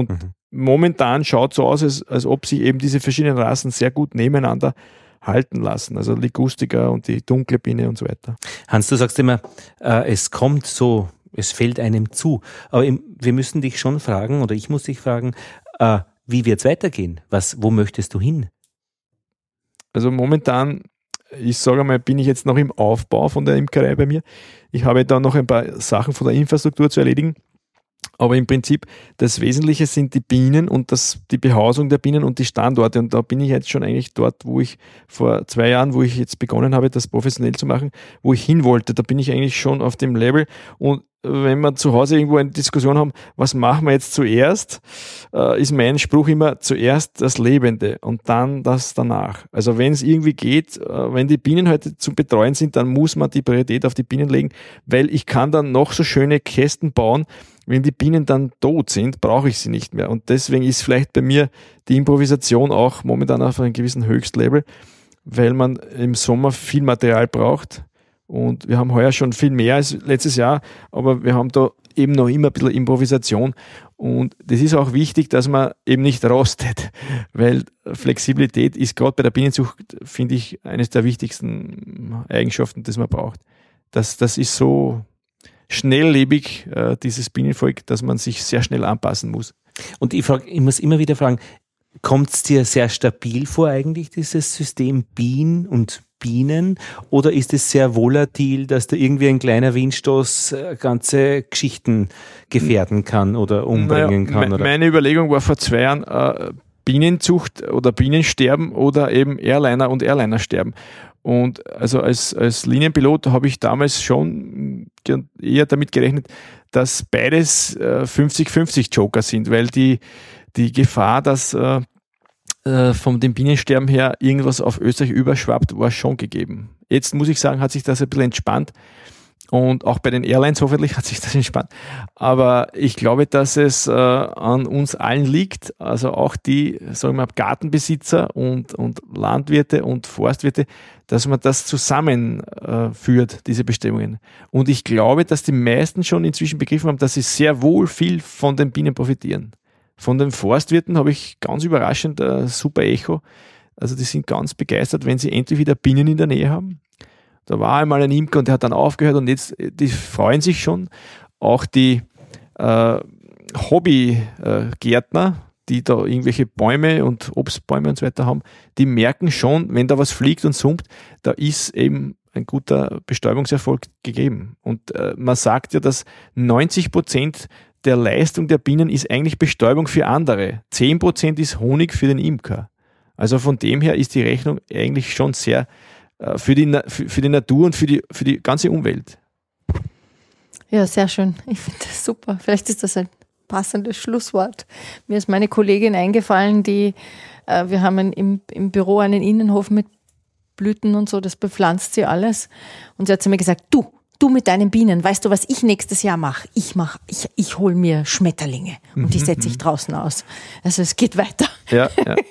Und mhm. momentan schaut es so aus, als, als ob sich eben diese verschiedenen Rassen sehr gut nebeneinander halten lassen. Also Ligustica und die dunkle Biene und so weiter. Hans, du sagst immer, äh, es kommt so, es fällt einem zu. Aber im, wir müssen dich schon fragen, oder ich muss dich fragen, äh, wie wird es weitergehen? Was, wo möchtest du hin? Also momentan, ich sage mal, bin ich jetzt noch im Aufbau von der Imkerei bei mir. Ich habe da noch ein paar Sachen von der Infrastruktur zu erledigen. Aber im Prinzip das Wesentliche sind die Bienen und das, die Behausung der Bienen und die Standorte. Und da bin ich jetzt schon eigentlich dort, wo ich vor zwei Jahren, wo ich jetzt begonnen habe, das professionell zu machen, wo ich hin wollte. Da bin ich eigentlich schon auf dem Level. Und wenn wir zu Hause irgendwo eine Diskussion haben, was machen wir jetzt zuerst, äh, ist mein Spruch immer zuerst das Lebende und dann das danach. Also wenn es irgendwie geht, äh, wenn die Bienen heute zu betreuen sind, dann muss man die Priorität auf die Bienen legen, weil ich kann dann noch so schöne Kästen bauen, wenn die Bienen dann tot sind, brauche ich sie nicht mehr. Und deswegen ist vielleicht bei mir die Improvisation auch momentan auf einem gewissen Höchstlevel, weil man im Sommer viel Material braucht. Und wir haben heuer schon viel mehr als letztes Jahr, aber wir haben da eben noch immer ein bisschen Improvisation. Und das ist auch wichtig, dass man eben nicht rostet, weil Flexibilität ist gerade bei der Bienenzucht, finde ich, eines der wichtigsten Eigenschaften, das man braucht. Das, das ist so schnelllebig, äh, dieses Bienenvolk, dass man sich sehr schnell anpassen muss. Und ich, frag, ich muss immer wieder fragen, kommt es dir sehr stabil vor eigentlich, dieses System Bienen und Bienen? Oder ist es sehr volatil, dass da irgendwie ein kleiner Windstoß äh, ganze Geschichten gefährden kann oder umbringen naja, kann? Oder? Meine Überlegung war vor zwei Jahren, äh, Bienenzucht oder Bienensterben oder eben Airliner und Airliner sterben. Und also als, als Linienpilot habe ich damals schon eher damit gerechnet, dass beides 50-50 äh, Joker sind, weil die, die Gefahr, dass äh, äh, von dem Bienensterben her irgendwas auf Österreich überschwappt, war schon gegeben. Jetzt muss ich sagen, hat sich das ein bisschen entspannt. Und auch bei den Airlines hoffentlich hat sich das entspannt. Aber ich glaube, dass es äh, an uns allen liegt, also auch die sagen wir, Gartenbesitzer und, und Landwirte und Forstwirte, dass man das zusammenführt, äh, diese Bestimmungen. Und ich glaube, dass die meisten schon inzwischen begriffen haben, dass sie sehr wohl viel von den Bienen profitieren. Von den Forstwirten habe ich ganz überraschend ein super Echo. Also die sind ganz begeistert, wenn sie endlich wieder Bienen in der Nähe haben. Da war einmal ein Imker und der hat dann aufgehört und jetzt, die freuen sich schon. Auch die äh, Hobbygärtner, die da irgendwelche Bäume und Obstbäume und so weiter haben, die merken schon, wenn da was fliegt und summt, da ist eben ein guter Bestäubungserfolg gegeben. Und äh, man sagt ja, dass 90 Prozent der Leistung der Bienen ist eigentlich Bestäubung für andere. 10 Prozent ist Honig für den Imker. Also von dem her ist die Rechnung eigentlich schon sehr äh, für die, für die Natur und für die, für die ganze Umwelt. Ja, sehr schön. Ich finde das super. Vielleicht ist das ein passendes Schlusswort. Mir ist meine Kollegin eingefallen, die, äh, wir haben im, im Büro einen Innenhof mit Blüten und so, das bepflanzt sie alles. Und sie hat zu mir gesagt, du, du mit deinen Bienen, weißt du, was ich nächstes Jahr mache? Ich mach, ich, ich hole mir Schmetterlinge und die mhm, setze ich mhm. draußen aus. Also es geht weiter. Ja, ja.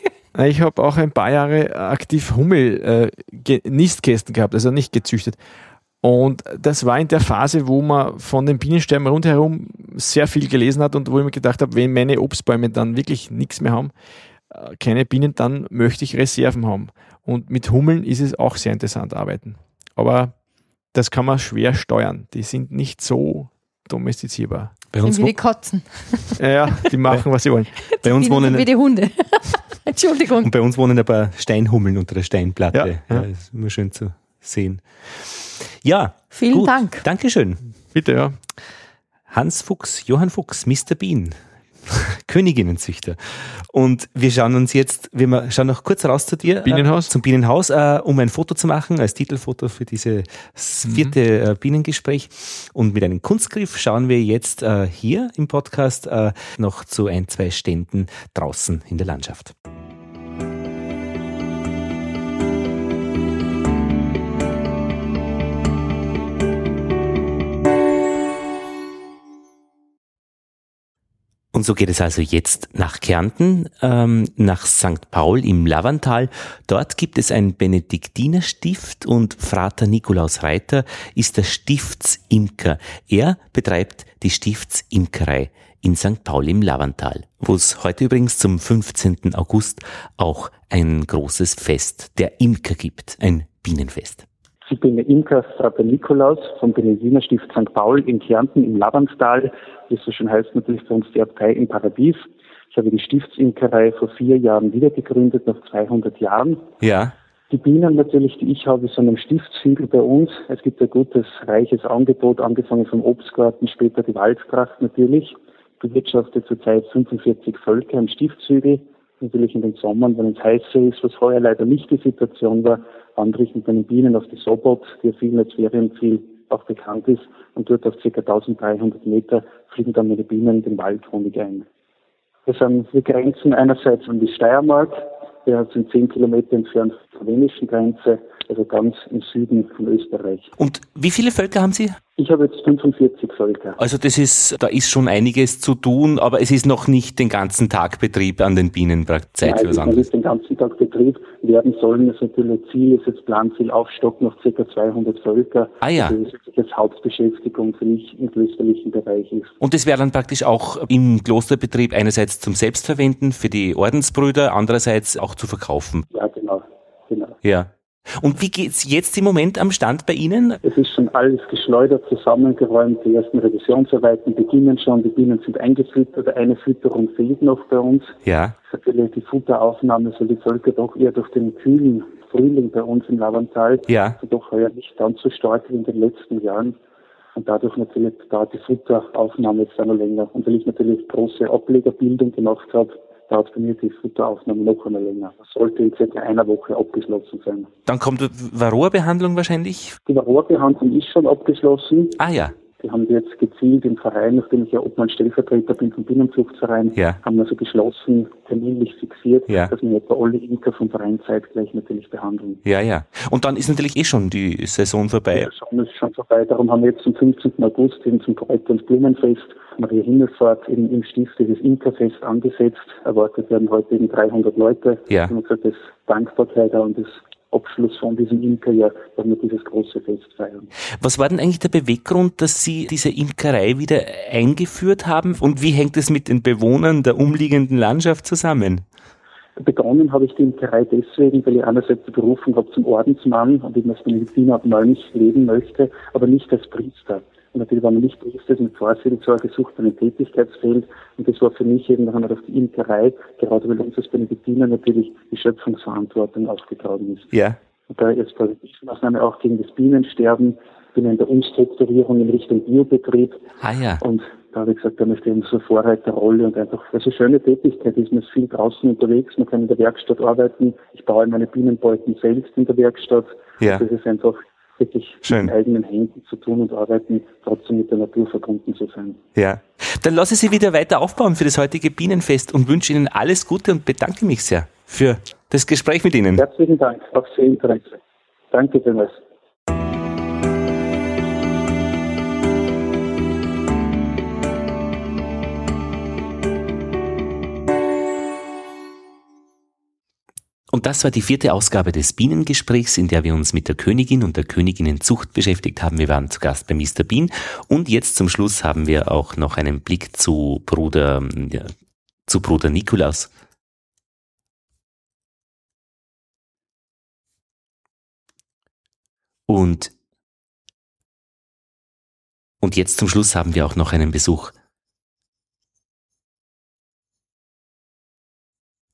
Ich habe auch ein paar Jahre aktiv Hummel äh, Nistkästen gehabt, also nicht gezüchtet. Und das war in der Phase, wo man von den Bienensterben rundherum sehr viel gelesen hat und wo ich mir gedacht habe, wenn meine Obstbäume dann wirklich nichts mehr haben, äh, keine Bienen, dann möchte ich Reserven haben. Und mit Hummeln ist es auch sehr interessant arbeiten. Aber das kann man schwer steuern. Die sind nicht so domestizierbar. Bei uns sind wie die Katzen. Ja, die machen, was sie wollen. Bei uns wohnen wie die Hunde. Entschuldigung. Und bei uns wohnen ein paar Steinhummeln unter der Steinplatte. Ja, ja. ja das ist immer schön zu sehen. Ja. Vielen gut. Dank. Dankeschön. Bitte, ja. Hans Fuchs, Johann Fuchs, Mr. Bean. Königinnenzüchter. Und wir schauen uns jetzt, wir schauen noch kurz raus zu dir. Bienenhaus. Äh, zum Bienenhaus, äh, um ein Foto zu machen, als Titelfoto für dieses vierte mhm. äh, Bienengespräch. Und mit einem Kunstgriff schauen wir jetzt äh, hier im Podcast äh, noch zu ein, zwei Ständen draußen in der Landschaft. Und so geht es also jetzt nach Kärnten, ähm, nach St. Paul im Lavantal. Dort gibt es ein Benediktinerstift und Frater Nikolaus Reiter ist der Stiftsimker. Er betreibt die Stiftsimkerei in St. Paul im Lavantal, wo es heute übrigens zum 15. August auch ein großes Fest der Imker gibt, ein Bienenfest. Ich bin der Imker Frater Nikolaus vom Benediktinerstift St. Paul in Kärnten im Lavantal. Wie es so schön heißt, natürlich für uns die Abtei im Paradies. Ich habe die Stiftsimkerei vor vier Jahren wieder gegründet, nach 200 Jahren. Ja. Die Bienen natürlich, die ich habe, sind am Stiftshügel bei uns. Es gibt ein gutes, reiches Angebot, angefangen vom Obstgarten, später die Waldtracht natürlich. Bewirtschaftet zurzeit 45 Völker am Stiftshügel. Natürlich in den Sommern, wenn es heißer ist, was heuer leider nicht die Situation war, wandere ich mit meinen Bienen auf die Sobot, die vielen als Ferienziel auch bekannt ist. Und dort auf ca. 1300 Meter fliegen dann meine Bienen den Waldhonig ein. Sind, wir grenzen einerseits an die Steiermark, wir sind 10 Kilometer entfernt von der slowenischen Grenze, also ganz im Süden von Österreich. Und wie viele Völker haben Sie? Ich habe jetzt 45 Völker. Also das ist, da ist schon einiges zu tun, aber es ist noch nicht den ganzen Tag Betrieb an den Bienen Zeit Nein, für was anderes. ist den ganzen Tag Betrieb werden sollen. Das natürlich Ziel ist jetzt Planziel aufstocken auf ca. 200 Völker. Ah ja. Also das jetzt Hauptbeschäftigung für mich im klösterlichen Bereich ist. Und das wäre dann praktisch auch im Klosterbetrieb einerseits zum Selbstverwenden für die Ordensbrüder, andererseits auch zu verkaufen. Ja, genau. genau. Ja. Und wie geht's jetzt im Moment am Stand bei Ihnen? Es ist schon alles geschleudert, zusammengeräumt. Die ersten Revisionsarbeiten beginnen schon. Die Bienen sind eingefüttert. Eine Fütterung fehlt noch bei uns. Ja. Natürlich die Futteraufnahme soll die Völker doch eher durch den kühlen Frühling bei uns im Lavantal. Ja. Also doch heuer nicht ganz so stark wie in den letzten Jahren. Und dadurch natürlich dauert die Futteraufnahme jetzt noch länger. Und weil ich natürlich große Ablegerbildung gemacht habe, dauert bei mir die Futteraufnahme noch einmal länger. Das sollte in circa einer Woche abgeschlossen sein. Dann kommt Varroa-Behandlung wahrscheinlich? Die Varroa-Behandlung ist schon abgeschlossen. Ah ja. Die haben wir jetzt gezielt im Verein, nachdem ich ja Obmann Stellvertreter bin vom Binnenzuchtverein, ja. haben wir so beschlossen, terminlich fixiert, ja. dass wir etwa alle Imker vom Verein zeitgleich natürlich behandeln. Ja, ja. Und dann ist natürlich eh schon die Saison vorbei. Die Saison ist schon vorbei. Darum haben wir jetzt am 15. August eben zum Kräuter- und Blumenfest Maria Himmelfahrt im, im Stift dieses Imkerfest angesetzt. Erwartet werden heute eben 300 Leute. Ja. Und das Dankbarkeit und das Abschluss von diesem Imkerjahr werden wir dieses große Fest feiern. Was war denn eigentlich der Beweggrund, dass Sie diese Imkerei wieder eingeführt haben und wie hängt es mit den Bewohnern der umliegenden Landschaft zusammen? Begonnen habe ich die Imkerei deswegen, weil ich einerseits die Berufung habe zum Ordensmann und ich als Mediziner und Mönch leben möchte, aber nicht als Priester. Und natürlich war man nicht Priester, mit Vorseelsorge gesucht, ein Tätigkeitsfeld. Und das war für mich eben dann auf die Imkerei, gerade weil uns als Benediktiner natürlich die Schöpfungsverantwortung aufgetragen ist. Ja. Und da jetzt Präventionsmaßnahme auch gegen das Bienensterben, bin in der Umstrukturierung in Richtung Biobetrieb. Ah ja. Und da habe ich gesagt, da möchte ich eben so eine Vorreiterrolle und einfach, es eine schöne Tätigkeit ist, man ist viel draußen unterwegs, man kann in der Werkstatt arbeiten, ich baue meine Bienenbeuten selbst in der Werkstatt. Ja. Das ist einfach wirklich Schön. mit eigenen Händen zu tun und arbeiten, trotzdem mit der Natur verbunden zu sein. Ja. Dann lasse ich Sie wieder weiter aufbauen für das heutige Bienenfest und wünsche Ihnen alles Gute und bedanke mich sehr für das Gespräch mit Ihnen. Herzlichen Dank, auch sehr Interesse. Danke vielmals. Und das war die vierte Ausgabe des Bienengesprächs, in der wir uns mit der Königin und der Königinnenzucht beschäftigt haben. Wir waren zu Gast bei Mr. Bean. Und jetzt zum Schluss haben wir auch noch einen Blick zu Bruder, ja, zu Bruder Nikolaus. Und, und jetzt zum Schluss haben wir auch noch einen Besuch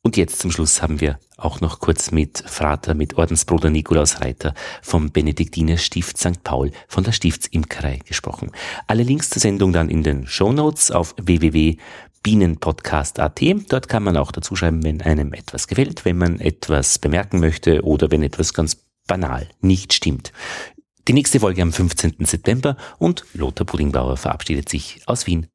Und jetzt zum Schluss haben wir auch noch kurz mit Vater, mit Ordensbruder Nikolaus Reiter vom Benediktiner Stift St. Paul von der Stiftsimkerei gesprochen. Alle Links zur Sendung dann in den Show Notes auf www.bienenpodcast.at. Dort kann man auch dazu schreiben, wenn einem etwas gefällt, wenn man etwas bemerken möchte oder wenn etwas ganz banal nicht stimmt. Die nächste Folge am 15. September und Lothar Puddingbauer verabschiedet sich aus Wien.